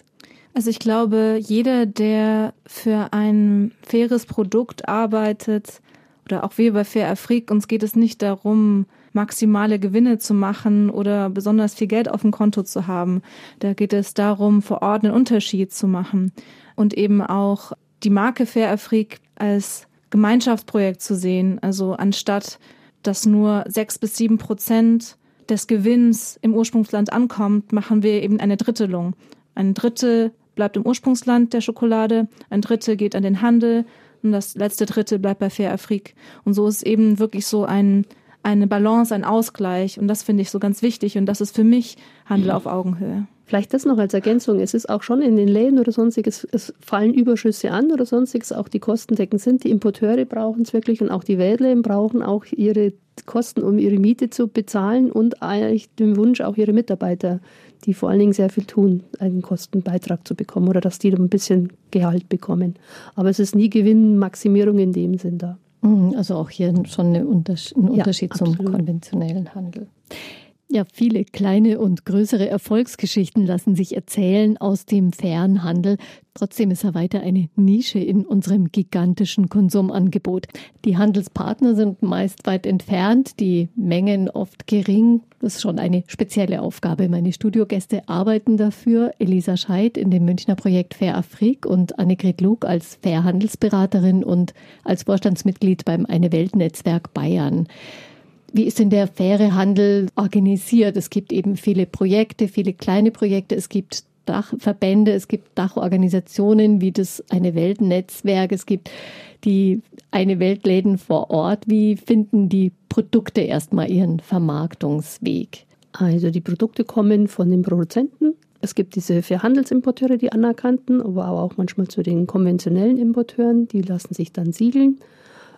Also ich glaube, jeder, der für ein faires Produkt arbeitet, oder auch wir bei Fair Afrik, uns geht es nicht darum, maximale Gewinne zu machen oder besonders viel Geld auf dem Konto zu haben. Da geht es darum, vor Ort einen Unterschied zu machen und eben auch die Marke Fair Afrik als Gemeinschaftsprojekt zu sehen. Also anstatt dass nur sechs bis sieben Prozent des Gewinns im Ursprungsland ankommt, machen wir eben eine Drittelung. Ein Drittel bleibt im Ursprungsland der Schokolade, ein Drittel geht an den Handel und das letzte Drittel bleibt bei Fair Afrik. Und so ist eben wirklich so ein, eine Balance, ein Ausgleich und das finde ich so ganz wichtig und das ist für mich Handel auf Augenhöhe. Vielleicht das noch als Ergänzung. Es ist auch schon in den Läden oder sonstiges, es fallen Überschüsse an oder sonstiges, auch die Kostendecken sind. Die Importeure brauchen es wirklich und auch die Wädler brauchen auch ihre Kosten, um ihre Miete zu bezahlen und eigentlich den Wunsch, auch ihre Mitarbeiter, die vor allen Dingen sehr viel tun, einen Kostenbeitrag zu bekommen oder dass die ein bisschen Gehalt bekommen. Aber es ist nie Gewinnmaximierung in dem Sinn da. Mhm, also auch hier schon ein Unterschied ja, zum konventionellen Handel. Ja, viele kleine und größere Erfolgsgeschichten lassen sich erzählen aus dem fairen Handel. Trotzdem ist er weiter eine Nische in unserem gigantischen Konsumangebot. Die Handelspartner sind meist weit entfernt, die Mengen oft gering. Das ist schon eine spezielle Aufgabe. Meine Studiogäste arbeiten dafür. Elisa Scheid in dem Münchner Projekt Fair Afrik und Annegret Lug als Fairhandelsberaterin und als Vorstandsmitglied beim Eine Welt Netzwerk Bayern. Wie ist denn der faire Handel organisiert? Es gibt eben viele Projekte, viele kleine Projekte. Es gibt Dachverbände, es gibt Dachorganisationen wie das eine Weltnetzwerk, es gibt die eine Weltläden vor Ort. Wie finden die Produkte erstmal ihren Vermarktungsweg? Also die Produkte kommen von den Produzenten. Es gibt diese vier Handelsimporteure, die anerkannten, aber auch manchmal zu den konventionellen Importeuren, die lassen sich dann siegeln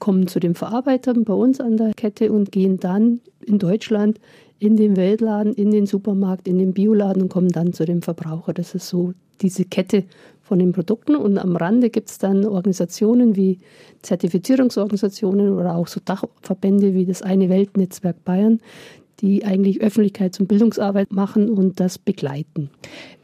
kommen zu den Verarbeitern bei uns an der Kette und gehen dann in Deutschland in den Weltladen, in den Supermarkt, in den Bioladen und kommen dann zu dem Verbraucher. Das ist so diese Kette von den Produkten. Und am Rande gibt es dann Organisationen wie Zertifizierungsorganisationen oder auch so Dachverbände wie das Eine Weltnetzwerk Bayern, die eigentlich Öffentlichkeits- und Bildungsarbeit machen und das begleiten.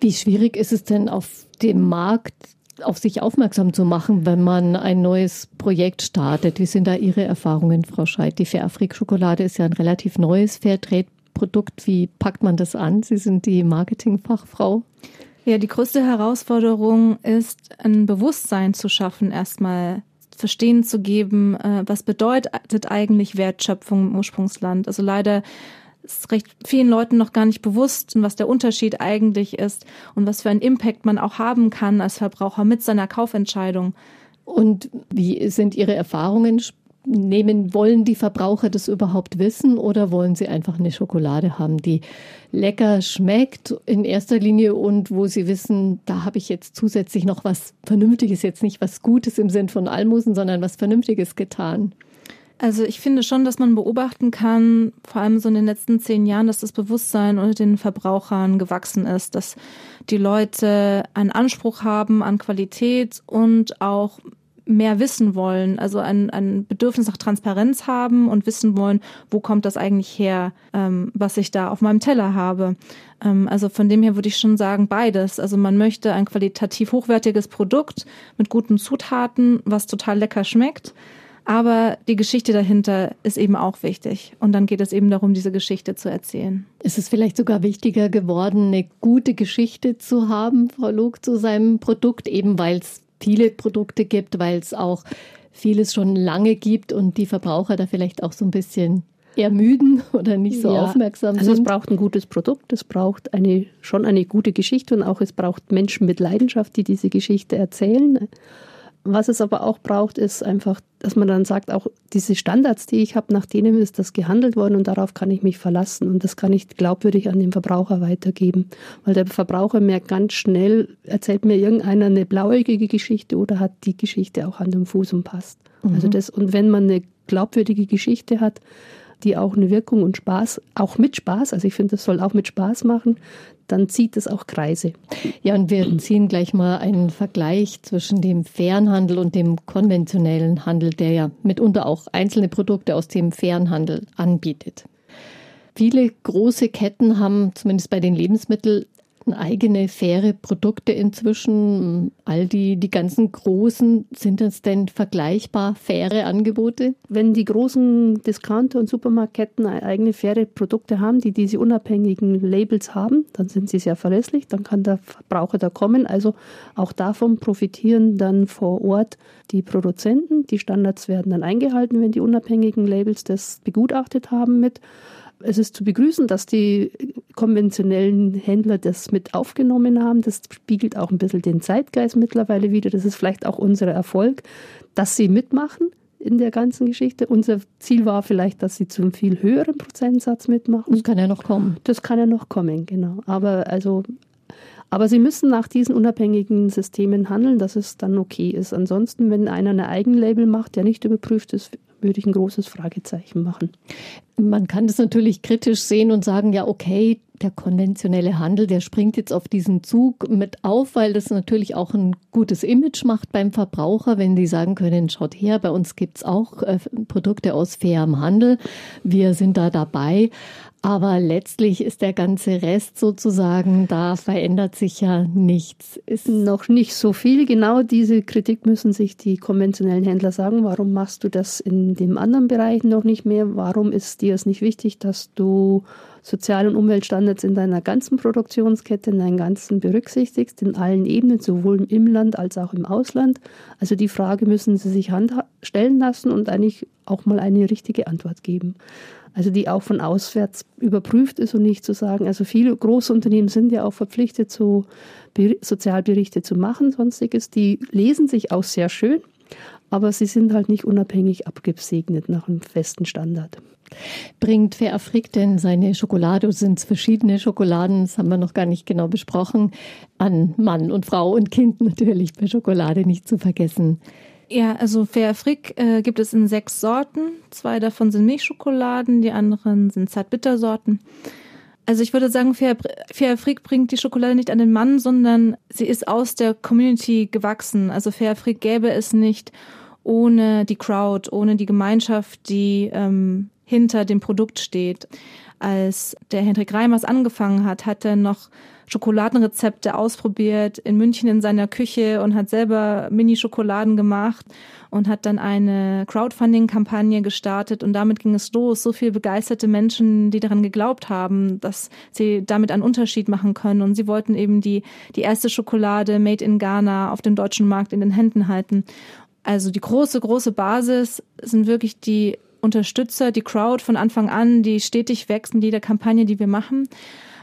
Wie schwierig ist es denn auf dem Markt auf sich aufmerksam zu machen, wenn man ein neues Projekt startet. Wie sind da Ihre Erfahrungen, Frau Scheid? Die Fairafrik-Schokolade ist ja ein relativ neues Fairtrade-Produkt. Wie packt man das an? Sie sind die Marketingfachfrau. Ja, die größte Herausforderung ist, ein Bewusstsein zu schaffen, erstmal verstehen zu geben, äh, was bedeutet eigentlich Wertschöpfung im Ursprungsland. Also leider ist recht vielen Leuten noch gar nicht bewusst, was der Unterschied eigentlich ist und was für einen Impact man auch haben kann als Verbraucher mit seiner Kaufentscheidung. Und wie sind Ihre Erfahrungen? nehmen, wollen die Verbraucher das überhaupt wissen oder wollen sie einfach eine Schokolade haben, die lecker schmeckt in erster Linie und wo sie wissen, da habe ich jetzt zusätzlich noch was Vernünftiges, jetzt nicht was Gutes im Sinn von Almosen, sondern was Vernünftiges getan? Also ich finde schon, dass man beobachten kann, vor allem so in den letzten zehn Jahren, dass das Bewusstsein unter den Verbrauchern gewachsen ist, dass die Leute einen Anspruch haben an Qualität und auch mehr wissen wollen, also ein, ein Bedürfnis nach Transparenz haben und wissen wollen, wo kommt das eigentlich her, ähm, was ich da auf meinem Teller habe. Ähm, also von dem her würde ich schon sagen, beides. Also man möchte ein qualitativ hochwertiges Produkt mit guten Zutaten, was total lecker schmeckt. Aber die Geschichte dahinter ist eben auch wichtig. Und dann geht es eben darum, diese Geschichte zu erzählen. Ist es vielleicht sogar wichtiger geworden, eine gute Geschichte zu haben, Frau Lug, zu seinem Produkt, eben weil es viele Produkte gibt, weil es auch vieles schon lange gibt und die Verbraucher da vielleicht auch so ein bisschen ermüden [laughs] oder nicht so ja, aufmerksam sind. Also es braucht ein gutes Produkt, es braucht eine, schon eine gute Geschichte und auch es braucht Menschen mit Leidenschaft, die diese Geschichte erzählen. Was es aber auch braucht, ist einfach, dass man dann sagt, auch diese Standards, die ich habe, nach denen ist das gehandelt worden und darauf kann ich mich verlassen und das kann ich glaubwürdig an den Verbraucher weitergeben. Weil der Verbraucher merkt ganz schnell, erzählt mir irgendeiner eine blauäugige Geschichte oder hat die Geschichte auch Hand und Fuß und passt. Mhm. Also das, und wenn man eine glaubwürdige Geschichte hat, die auch eine Wirkung und Spaß, auch mit Spaß, also ich finde, das soll auch mit Spaß machen, dann zieht es auch Kreise. Ja, und wir ziehen gleich mal einen Vergleich zwischen dem fairen Handel und dem konventionellen Handel, der ja mitunter auch einzelne Produkte aus dem fairen Handel anbietet. Viele große Ketten haben zumindest bei den Lebensmitteln eigene faire Produkte inzwischen. All die, die ganzen großen, sind das denn vergleichbar faire Angebote? Wenn die großen Discounter und Supermarktketten eigene faire Produkte haben, die diese unabhängigen Labels haben, dann sind sie sehr verlässlich, dann kann der Verbraucher da kommen. Also auch davon profitieren dann vor Ort die Produzenten. Die Standards werden dann eingehalten, wenn die unabhängigen Labels das begutachtet haben mit es ist zu begrüßen, dass die konventionellen Händler das mit aufgenommen haben. Das spiegelt auch ein bisschen den Zeitgeist mittlerweile wieder. Das ist vielleicht auch unser Erfolg, dass sie mitmachen in der ganzen Geschichte. Unser Ziel war vielleicht, dass sie zu einem viel höheren Prozentsatz mitmachen. Das kann ja noch kommen. Das kann ja noch kommen, genau. Aber also aber sie müssen nach diesen unabhängigen Systemen handeln, dass es dann okay ist. Ansonsten, wenn einer ein Eigenlabel macht, der nicht überprüft ist, würde ich ein großes Fragezeichen machen. Man kann das natürlich kritisch sehen und sagen, ja, okay, der konventionelle Handel, der springt jetzt auf diesen Zug mit auf, weil das natürlich auch ein gutes Image macht beim Verbraucher, wenn die sagen können, schaut her, bei uns gibt's auch äh, Produkte aus fairem Handel, wir sind da dabei. Aber letztlich ist der ganze Rest sozusagen, da verändert sich ja nichts. Ist noch nicht so viel. Genau diese Kritik müssen sich die konventionellen Händler sagen. Warum machst du das in dem anderen Bereich noch nicht mehr? Warum ist dir es nicht wichtig, dass du Sozial- und Umweltstandards in deiner ganzen Produktionskette, in deinem ganzen berücksichtigst, in allen Ebenen, sowohl im Land als auch im Ausland? Also die Frage müssen sie sich stellen lassen und eigentlich auch mal eine richtige Antwort geben also die auch von auswärts überprüft ist und nicht zu sagen, also viele Großunternehmen sind ja auch verpflichtet, so Sozialberichte zu machen, sonstiges. Die lesen sich auch sehr schön, aber sie sind halt nicht unabhängig abgesegnet nach einem festen Standard. Bringt Fairafrik denn seine Schokolade, sind es verschiedene Schokoladen, das haben wir noch gar nicht genau besprochen, an Mann und Frau und Kind natürlich bei Schokolade nicht zu vergessen. Ja, also Fair Frick äh, gibt es in sechs Sorten. Zwei davon sind Milchschokoladen, die anderen sind Zartbittersorten. Also ich würde sagen, Fair, Fair Frick bringt die Schokolade nicht an den Mann, sondern sie ist aus der Community gewachsen. Also Fair Frick gäbe es nicht ohne die Crowd, ohne die Gemeinschaft, die ähm, hinter dem Produkt steht. Als der Hendrik Reimers angefangen hat, hat er noch Schokoladenrezepte ausprobiert in München in seiner Küche und hat selber Mini-Schokoladen gemacht und hat dann eine Crowdfunding-Kampagne gestartet und damit ging es los. So viele begeisterte Menschen, die daran geglaubt haben, dass sie damit einen Unterschied machen können und sie wollten eben die, die erste Schokolade made in Ghana auf dem deutschen Markt in den Händen halten. Also die große, große Basis sind wirklich die Unterstützer, die Crowd von Anfang an, die stetig wächst mit jeder Kampagne, die wir machen.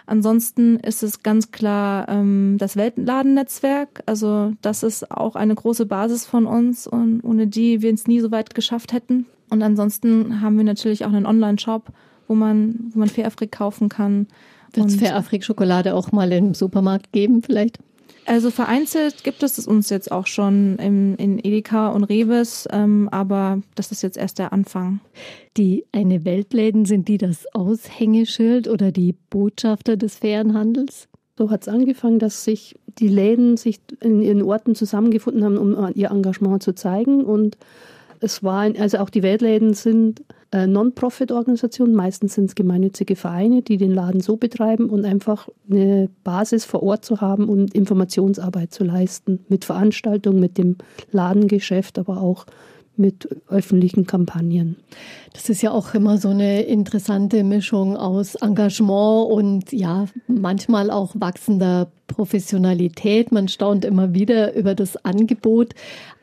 Ansonsten ist es ganz klar ähm, das Weltladennetzwerk. Also das ist auch eine große Basis von uns und ohne die wir es nie so weit geschafft hätten. Und ansonsten haben wir natürlich auch einen Online-Shop, wo man, wo man Fairafrik kaufen kann. Wird es Fairafrik-Schokolade auch mal im Supermarkt geben vielleicht? Also vereinzelt gibt es es uns jetzt auch schon im, in Edeka und Reves, ähm, aber das ist jetzt erst der Anfang. Die eine Weltläden, sind die das Aushängeschild oder die Botschafter des fairen Handels? So hat es angefangen, dass sich die Läden sich in ihren Orten zusammengefunden haben, um ihr Engagement zu zeigen. Und es war, also auch die Weltläden sind äh, Non-Profit-Organisationen, meistens sind es gemeinnützige Vereine, die den Laden so betreiben und einfach eine Basis vor Ort zu haben und Informationsarbeit zu leisten mit Veranstaltungen, mit dem Ladengeschäft, aber auch mit öffentlichen Kampagnen. Das ist ja auch immer so eine interessante Mischung aus Engagement und ja, manchmal auch wachsender Professionalität. Man staunt immer wieder über das Angebot,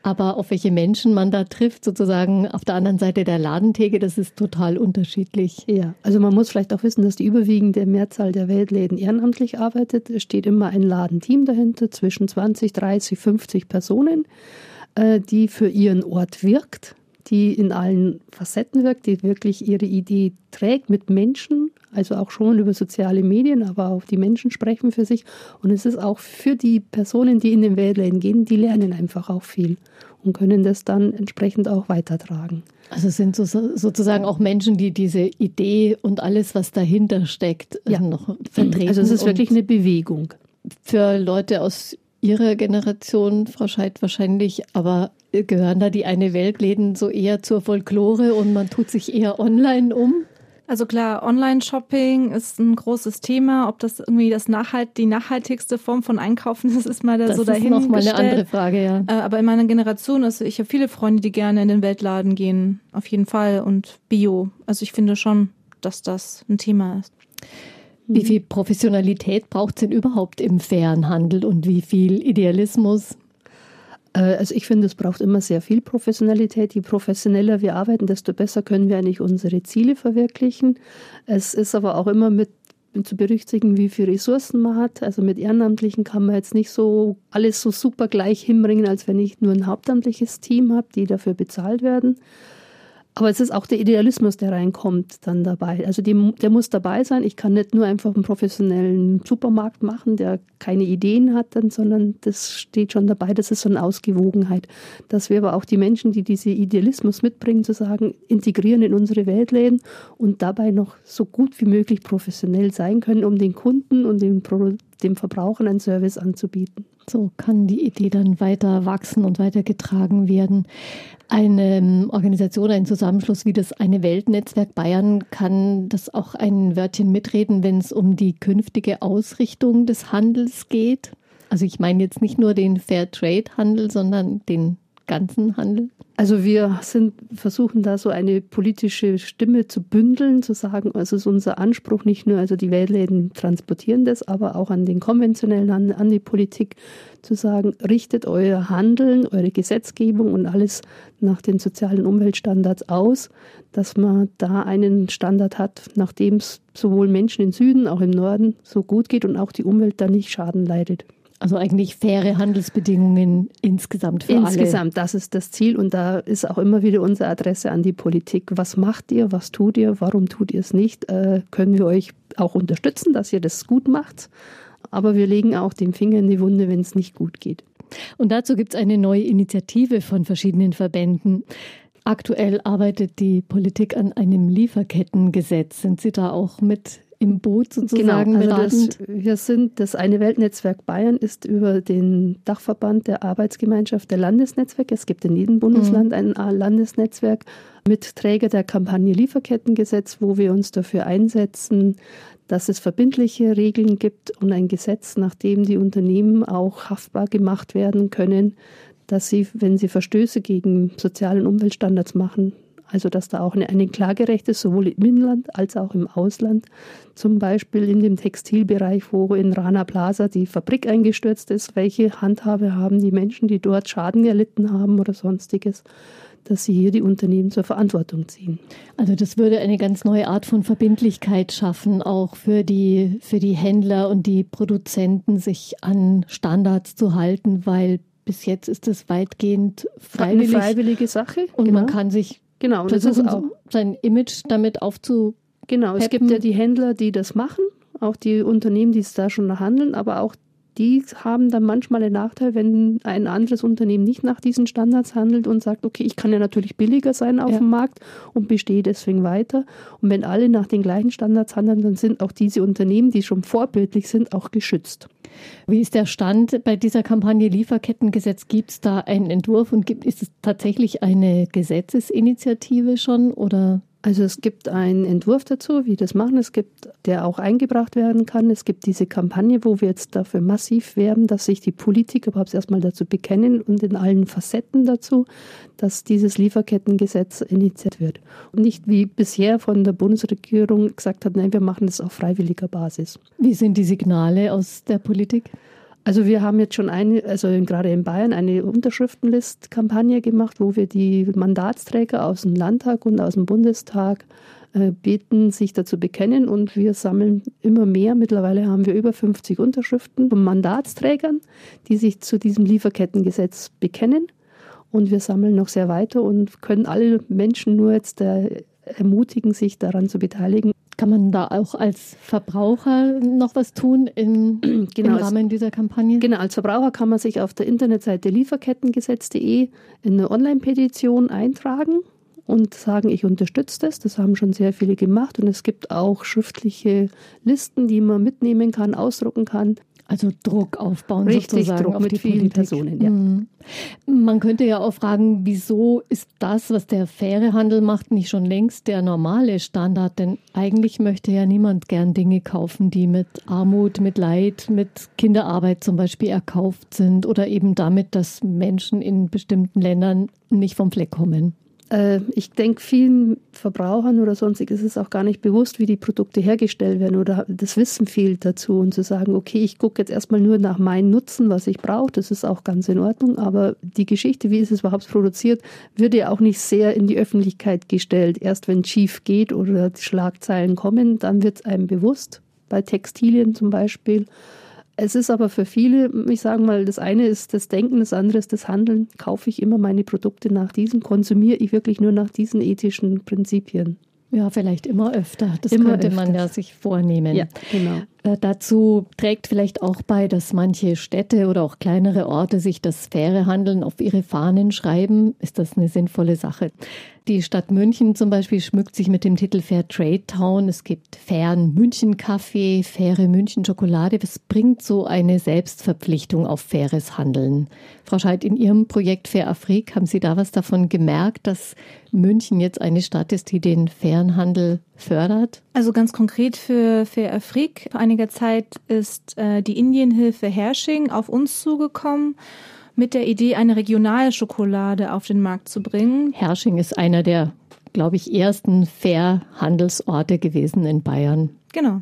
aber auf welche Menschen man da trifft, sozusagen auf der anderen Seite der Ladentheke, das ist total unterschiedlich. Ja, also man muss vielleicht auch wissen, dass die überwiegende Mehrzahl der Weltläden ehrenamtlich arbeitet. Es steht immer ein Ladenteam dahinter, zwischen 20, 30, 50 Personen, die für ihren Ort wirkt die in allen Facetten wirkt, die wirklich ihre Idee trägt mit Menschen, also auch schon über soziale Medien, aber auch die Menschen sprechen für sich. Und es ist auch für die Personen, die in den Wäldern gehen, die lernen einfach auch viel und können das dann entsprechend auch weitertragen. Also es sind so, sozusagen auch Menschen, die diese Idee und alles, was dahinter steckt, ja. noch vertreten. Also es ist wirklich eine Bewegung. Für Leute aus Ihrer Generation, Frau Scheid, wahrscheinlich, aber gehören da die eine Weltläden so eher zur Folklore und man tut sich eher online um? Also klar, Online-Shopping ist ein großes Thema. Ob das irgendwie das Nachhalt, die nachhaltigste Form von Einkaufen [laughs] ist, ist mal da das so dahin. Das ist nochmal eine andere Frage, ja. Äh, aber in meiner Generation, also ich habe viele Freunde, die gerne in den Weltladen gehen, auf jeden Fall und Bio. Also ich finde schon, dass das ein Thema ist. Wie viel Professionalität braucht es denn überhaupt im fairen Handel und wie viel Idealismus? Äh, also ich finde, es braucht immer sehr viel Professionalität. Je professioneller wir arbeiten, desto besser können wir eigentlich unsere Ziele verwirklichen. Es ist aber auch immer mit zu berücksichtigen, wie viele Ressourcen man hat. Also mit Ehrenamtlichen kann man jetzt nicht so alles so super gleich hinbringen, als wenn ich nur ein hauptamtliches Team habe, die dafür bezahlt werden. Aber es ist auch der Idealismus, der reinkommt, dann dabei. Also die, der muss dabei sein. Ich kann nicht nur einfach einen professionellen Supermarkt machen, der keine Ideen hat, dann, sondern das steht schon dabei. Das ist so eine Ausgewogenheit. Dass wir aber auch die Menschen, die diese Idealismus mitbringen, zu sagen, integrieren in unsere Weltläden und dabei noch so gut wie möglich professionell sein können, um den Kunden und den, dem Verbrauchern einen Service anzubieten. So kann die Idee dann weiter wachsen und weitergetragen werden. Eine ähm, Organisation, ein Zusammenschluss wie das Eine Weltnetzwerk Bayern kann das auch ein Wörtchen mitreden, wenn es um die künftige Ausrichtung des Handels geht. Also ich meine jetzt nicht nur den Fair Trade Handel, sondern den ganzen Handel? Also wir sind, versuchen da so eine politische Stimme zu bündeln, zu sagen, also ist unser Anspruch nicht nur, also die Weltläden transportieren das, aber auch an den konventionellen Handel, an die Politik zu sagen, richtet euer Handeln, eure Gesetzgebung und alles nach den sozialen Umweltstandards aus, dass man da einen Standard hat, nach dem es sowohl Menschen im Süden, auch im Norden so gut geht und auch die Umwelt da nicht Schaden leidet. Also eigentlich faire Handelsbedingungen insgesamt für insgesamt, alle. Insgesamt, das ist das Ziel und da ist auch immer wieder unsere Adresse an die Politik. Was macht ihr? Was tut ihr? Warum tut ihr es nicht? Äh, können wir euch auch unterstützen, dass ihr das gut macht? Aber wir legen auch den Finger in die Wunde, wenn es nicht gut geht. Und dazu gibt es eine neue Initiative von verschiedenen Verbänden. Aktuell arbeitet die Politik an einem Lieferkettengesetz. Sind Sie da auch mit im Boot sozusagen genau, also das, wir sind, das eine Weltnetzwerk Bayern ist über den Dachverband der Arbeitsgemeinschaft der Landesnetzwerke. Es gibt in jedem Bundesland mhm. ein Landesnetzwerk mit Träger der Kampagne Lieferkettengesetz, wo wir uns dafür einsetzen, dass es verbindliche Regeln gibt und ein Gesetz, nach dem die Unternehmen auch haftbar gemacht werden können, dass sie, wenn sie Verstöße gegen sozialen Umweltstandards machen, also dass da auch eine, eine Klagerecht ist, sowohl im Inland als auch im Ausland. Zum Beispiel in dem Textilbereich, wo in Rana Plaza die Fabrik eingestürzt ist. Welche Handhabe haben die Menschen, die dort Schaden erlitten haben oder sonstiges? dass sie hier die Unternehmen zur Verantwortung ziehen. Also das würde eine ganz neue Art von Verbindlichkeit schaffen, auch für die, für die Händler und die Produzenten, sich an Standards zu halten, weil bis jetzt ist das weitgehend freiwillig. Eine freiwillige Sache. Und genau. man kann sich Genau, und das ist auch sein Image damit aufzu. Genau, es gibt ja die Händler, die das machen, auch die Unternehmen, die es da schon handeln, aber auch die haben dann manchmal den Nachteil, wenn ein anderes Unternehmen nicht nach diesen Standards handelt und sagt, okay, ich kann ja natürlich billiger sein auf ja. dem Markt und bestehe deswegen weiter. Und wenn alle nach den gleichen Standards handeln, dann sind auch diese Unternehmen, die schon vorbildlich sind, auch geschützt. Wie ist der Stand bei dieser Kampagne Lieferkettengesetz? Gibt es da einen Entwurf und gibt, ist es tatsächlich eine Gesetzesinitiative schon oder? Also es gibt einen Entwurf dazu, wie das machen. Es gibt, der auch eingebracht werden kann. Es gibt diese Kampagne, wo wir jetzt dafür massiv werben, dass sich die Politiker überhaupt erstmal dazu bekennen und in allen Facetten dazu, dass dieses Lieferkettengesetz initiiert wird. Und nicht wie bisher von der Bundesregierung gesagt hat, nein, wir machen das auf freiwilliger Basis. Wie sind die Signale aus der Politik? Also wir haben jetzt schon eine, also gerade in Bayern eine Unterschriftenlist-Kampagne gemacht, wo wir die Mandatsträger aus dem Landtag und aus dem Bundestag äh, beten, sich dazu bekennen und wir sammeln immer mehr. Mittlerweile haben wir über 50 Unterschriften von Mandatsträgern, die sich zu diesem Lieferkettengesetz bekennen und wir sammeln noch sehr weiter und können alle Menschen nur jetzt äh, ermutigen, sich daran zu beteiligen. Kann man da auch als Verbraucher noch was tun in, genau, im Rahmen dieser Kampagne? Genau, als Verbraucher kann man sich auf der Internetseite lieferkettengesetz.de in eine Online-Petition eintragen und sagen, ich unterstütze das. Das haben schon sehr viele gemacht und es gibt auch schriftliche Listen, die man mitnehmen kann, ausdrucken kann. Also Druck aufbauen Richtig, sozusagen Druck auf mit die vielen Politik. Personen. Ja. Mhm. Man könnte ja auch fragen, wieso ist das, was der faire Handel macht, nicht schon längst der normale Standard? Denn eigentlich möchte ja niemand gern Dinge kaufen, die mit Armut, mit Leid, mit Kinderarbeit zum Beispiel erkauft sind oder eben damit, dass Menschen in bestimmten Ländern nicht vom Fleck kommen. Äh, ich denke, vielen Verbrauchern oder sonstig ist es auch gar nicht bewusst, wie die Produkte hergestellt werden oder das Wissen fehlt dazu und zu sagen, okay, ich gucke jetzt erstmal nur nach meinem Nutzen, was ich brauche, das ist auch ganz in Ordnung, aber die Geschichte, wie ist es überhaupt produziert, wird ja auch nicht sehr in die Öffentlichkeit gestellt. Erst wenn schief geht oder die Schlagzeilen kommen, dann wird es einem bewusst, bei Textilien zum Beispiel. Es ist aber für viele, ich sage mal, das eine ist das Denken, das andere ist das Handeln. Kaufe ich immer meine Produkte nach diesen, konsumiere ich wirklich nur nach diesen ethischen Prinzipien. Ja, vielleicht immer öfter. Das immer könnte öfters. man ja sich vornehmen. Ja, genau. Äh, dazu trägt vielleicht auch bei, dass manche Städte oder auch kleinere Orte sich das faire Handeln auf ihre Fahnen schreiben. Ist das eine sinnvolle Sache? Die Stadt München zum Beispiel schmückt sich mit dem Titel Fair Trade Town. Es gibt fairen München Kaffee, faire München Schokolade. Was bringt so eine Selbstverpflichtung auf faires Handeln? Frau Scheidt, in Ihrem Projekt Fair Afrik haben Sie da was davon gemerkt, dass München jetzt eine Stadt ist, die den fairen Handel fördert? Also ganz konkret für Fair Afrik. Vor einiger Zeit ist äh, die Indienhilfe Hersching auf uns zugekommen mit der Idee, eine regionale Schokolade auf den Markt zu bringen. Hersching ist einer der, glaube ich, ersten Fair-Handelsorte gewesen in Bayern. Genau.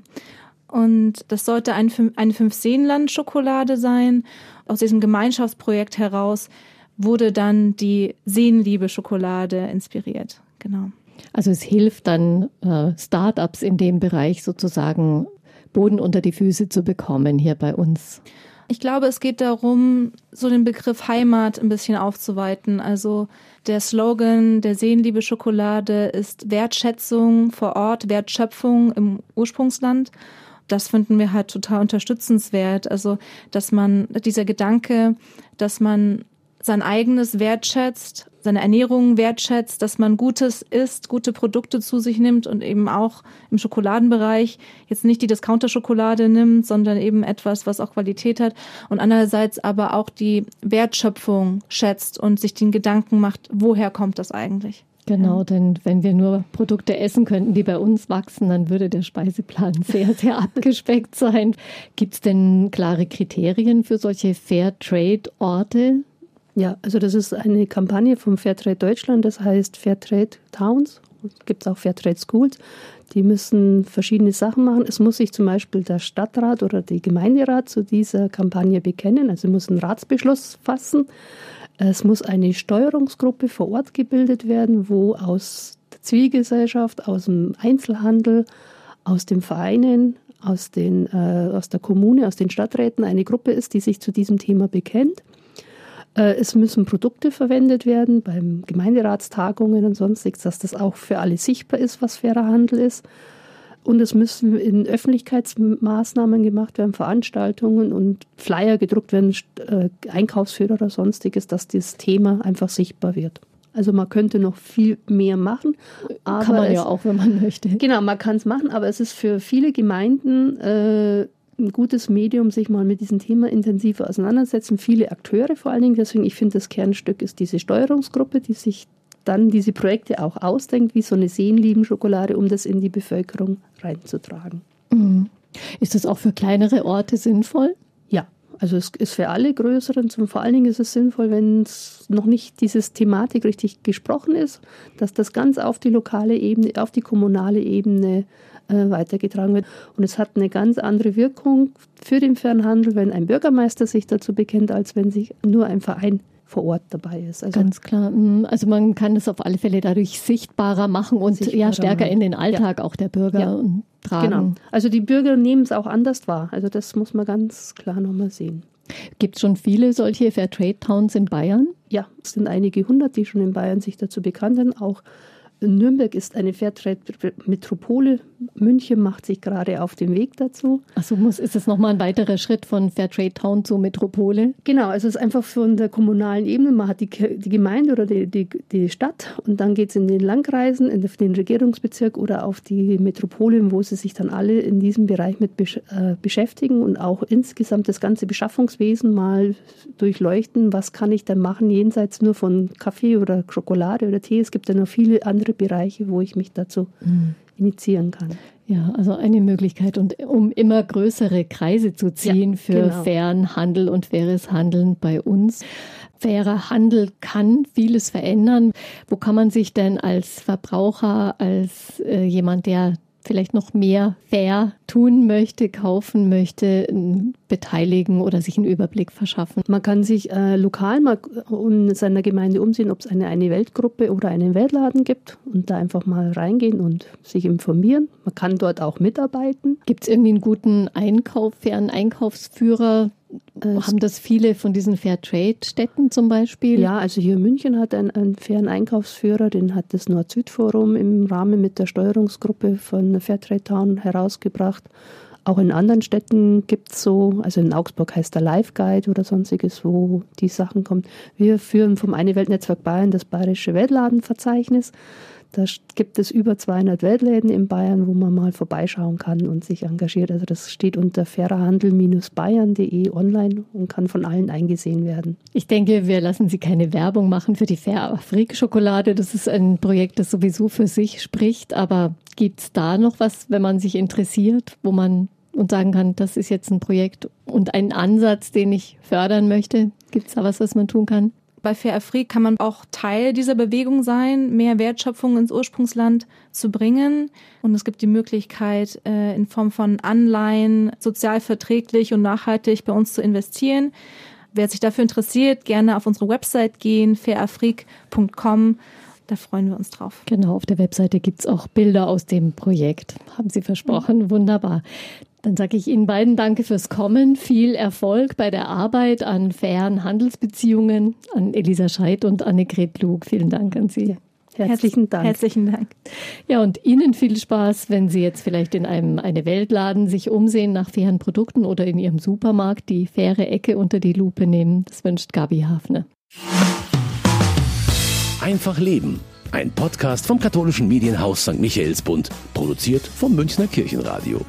Und das sollte ein, eine Fünf-Seenland-Schokolade sein. Aus diesem Gemeinschaftsprojekt heraus wurde dann die Seenliebe-Schokolade inspiriert. Genau. Also es hilft dann äh, Startups in dem Bereich sozusagen Boden unter die Füße zu bekommen hier bei uns. Ich glaube, es geht darum, so den Begriff Heimat ein bisschen aufzuweiten. Also der Slogan der Seenliebe Schokolade ist Wertschätzung vor Ort, Wertschöpfung im Ursprungsland. Das finden wir halt total unterstützenswert. Also, dass man, dieser Gedanke, dass man sein eigenes wertschätzt, seine Ernährung wertschätzt, dass man Gutes isst, gute Produkte zu sich nimmt und eben auch im Schokoladenbereich jetzt nicht die Discounter-Schokolade nimmt, sondern eben etwas, was auch Qualität hat und andererseits aber auch die Wertschöpfung schätzt und sich den Gedanken macht, woher kommt das eigentlich? Genau, denn wenn wir nur Produkte essen könnten, die bei uns wachsen, dann würde der Speiseplan [laughs] sehr, sehr abgespeckt sein. Gibt es denn klare Kriterien für solche Fair-Trade-Orte? Ja, also das ist eine Kampagne vom Fairtrade Deutschland, das heißt Fairtrade Towns. Es gibt auch Fairtrade Schools. Die müssen verschiedene Sachen machen. Es muss sich zum Beispiel der Stadtrat oder die Gemeinderat zu dieser Kampagne bekennen. Also muss einen Ratsbeschluss fassen. Es muss eine Steuerungsgruppe vor Ort gebildet werden, wo aus der Zivilgesellschaft, aus dem Einzelhandel, aus den Vereinen, aus, den, äh, aus der Kommune, aus den Stadträten eine Gruppe ist, die sich zu diesem Thema bekennt. Äh, es müssen Produkte verwendet werden beim Gemeinderatstagungen und sonstiges, dass das auch für alle sichtbar ist, was fairer Handel ist. Und es müssen in Öffentlichkeitsmaßnahmen gemacht werden, Veranstaltungen und Flyer gedruckt werden, äh, Einkaufsführer oder sonstiges, dass das Thema einfach sichtbar wird. Also man könnte noch viel mehr machen. kann man es, ja auch, wenn man möchte. Genau, man kann es machen, aber es ist für viele Gemeinden äh, ein gutes Medium, sich mal mit diesem Thema intensiver auseinandersetzen. Viele Akteure vor allen Dingen. Deswegen, ich finde, das Kernstück ist diese Steuerungsgruppe, die sich dann diese Projekte auch ausdenkt, wie so eine Seenliebenschokolade, um das in die Bevölkerung reinzutragen. Mhm. Ist das auch für kleinere Orte sinnvoll? Ja, also es ist für alle größeren, zum, vor allen Dingen ist es sinnvoll, wenn es noch nicht dieses Thematik richtig gesprochen ist, dass das ganz auf die lokale Ebene, auf die kommunale Ebene weitergetragen wird. Und es hat eine ganz andere Wirkung für den Fernhandel, wenn ein Bürgermeister sich dazu bekennt, als wenn sich nur ein Verein vor Ort dabei ist. Also Ganz klar. Mhm. Also man kann es auf alle Fälle dadurch sichtbarer machen und sichtbarer ja stärker machen. in den Alltag ja. auch der Bürger ja. tragen. Genau. Also die Bürger nehmen es auch anders wahr. Also das muss man ganz klar nochmal sehen. Gibt es schon viele solche Fairtrade Towns in Bayern? Ja, es sind einige hundert, die schon in Bayern sich dazu bekannt haben. Auch Nürnberg ist eine Fairtrade-Metropole. München macht sich gerade auf den Weg dazu. Also muss, ist es nochmal ein weiterer Schritt von Fairtrade Town zur Metropole? Genau, also es ist einfach von der kommunalen Ebene. Man hat die, die Gemeinde oder die, die, die Stadt und dann geht es in den Landkreisen, in den Regierungsbezirk oder auf die Metropole, wo sie sich dann alle in diesem Bereich mit besch äh, beschäftigen und auch insgesamt das ganze Beschaffungswesen mal durchleuchten. Was kann ich denn machen, jenseits nur von Kaffee oder Schokolade oder Tee? Es gibt ja noch viele andere andere Bereiche, wo ich mich dazu mhm. initiieren kann. Ja, also eine Möglichkeit und um immer größere Kreise zu ziehen ja, für genau. fairen Handel und faires Handeln bei uns. Fairer Handel kann vieles verändern. Wo kann man sich denn als Verbraucher, als äh, jemand, der vielleicht noch mehr fair tun möchte, kaufen möchte, beteiligen oder sich einen Überblick verschaffen. Man kann sich äh, lokal mal in seiner Gemeinde umsehen, ob es eine eine Weltgruppe oder einen Weltladen gibt und da einfach mal reingehen und sich informieren. Man kann dort auch mitarbeiten. Gibt es irgendwie einen guten Einkauf, fairen Einkaufsführer, Haben das viele von diesen Fairtrade-Städten zum Beispiel? Ja, also hier in München hat ein, einen fairen Einkaufsführer, den hat das Nord-Süd-Forum im Rahmen mit der Steuerungsgruppe von Fairtrade Town herausgebracht. Auch in anderen Städten gibt es so, also in Augsburg heißt der Live Guide oder sonstiges, wo die Sachen kommen. Wir führen vom Eine Welt Netzwerk Bayern das Bayerische Weltladenverzeichnis. Da gibt es über 200 Weltläden in Bayern, wo man mal vorbeischauen kann und sich engagiert. Also das steht unter fairerhandel-bayern.de online und kann von allen eingesehen werden. Ich denke, wir lassen Sie keine Werbung machen für die Fair Afrik Schokolade. Das ist ein Projekt, das sowieso für sich spricht. Aber gibt es da noch was, wenn man sich interessiert, wo man und sagen kann, das ist jetzt ein Projekt und ein Ansatz, den ich fördern möchte? Gibt es da was, was man tun kann? Bei Fair Afrik kann man auch Teil dieser Bewegung sein, mehr Wertschöpfung ins Ursprungsland zu bringen. Und es gibt die Möglichkeit, äh, in Form von Anleihen sozial verträglich und nachhaltig bei uns zu investieren. Wer sich dafür interessiert, gerne auf unsere Website gehen, fairafrik.com. Da freuen wir uns drauf. Genau, auf der Webseite gibt es auch Bilder aus dem Projekt. Haben Sie versprochen. Mhm. Wunderbar. Dann sage ich Ihnen beiden Danke fürs Kommen. Viel Erfolg bei der Arbeit an fairen Handelsbeziehungen, an Elisa Scheid und Annegret Lug. Vielen Dank an Sie. Herzlichen Dank. Herzlichen Dank. Ja, und Ihnen viel Spaß, wenn Sie jetzt vielleicht in einem eine Weltladen sich umsehen nach fairen Produkten oder in Ihrem Supermarkt die faire Ecke unter die Lupe nehmen. Das wünscht Gabi Hafner. Einfach Leben. Ein Podcast vom katholischen Medienhaus St. Michaelsbund, produziert vom Münchner Kirchenradio.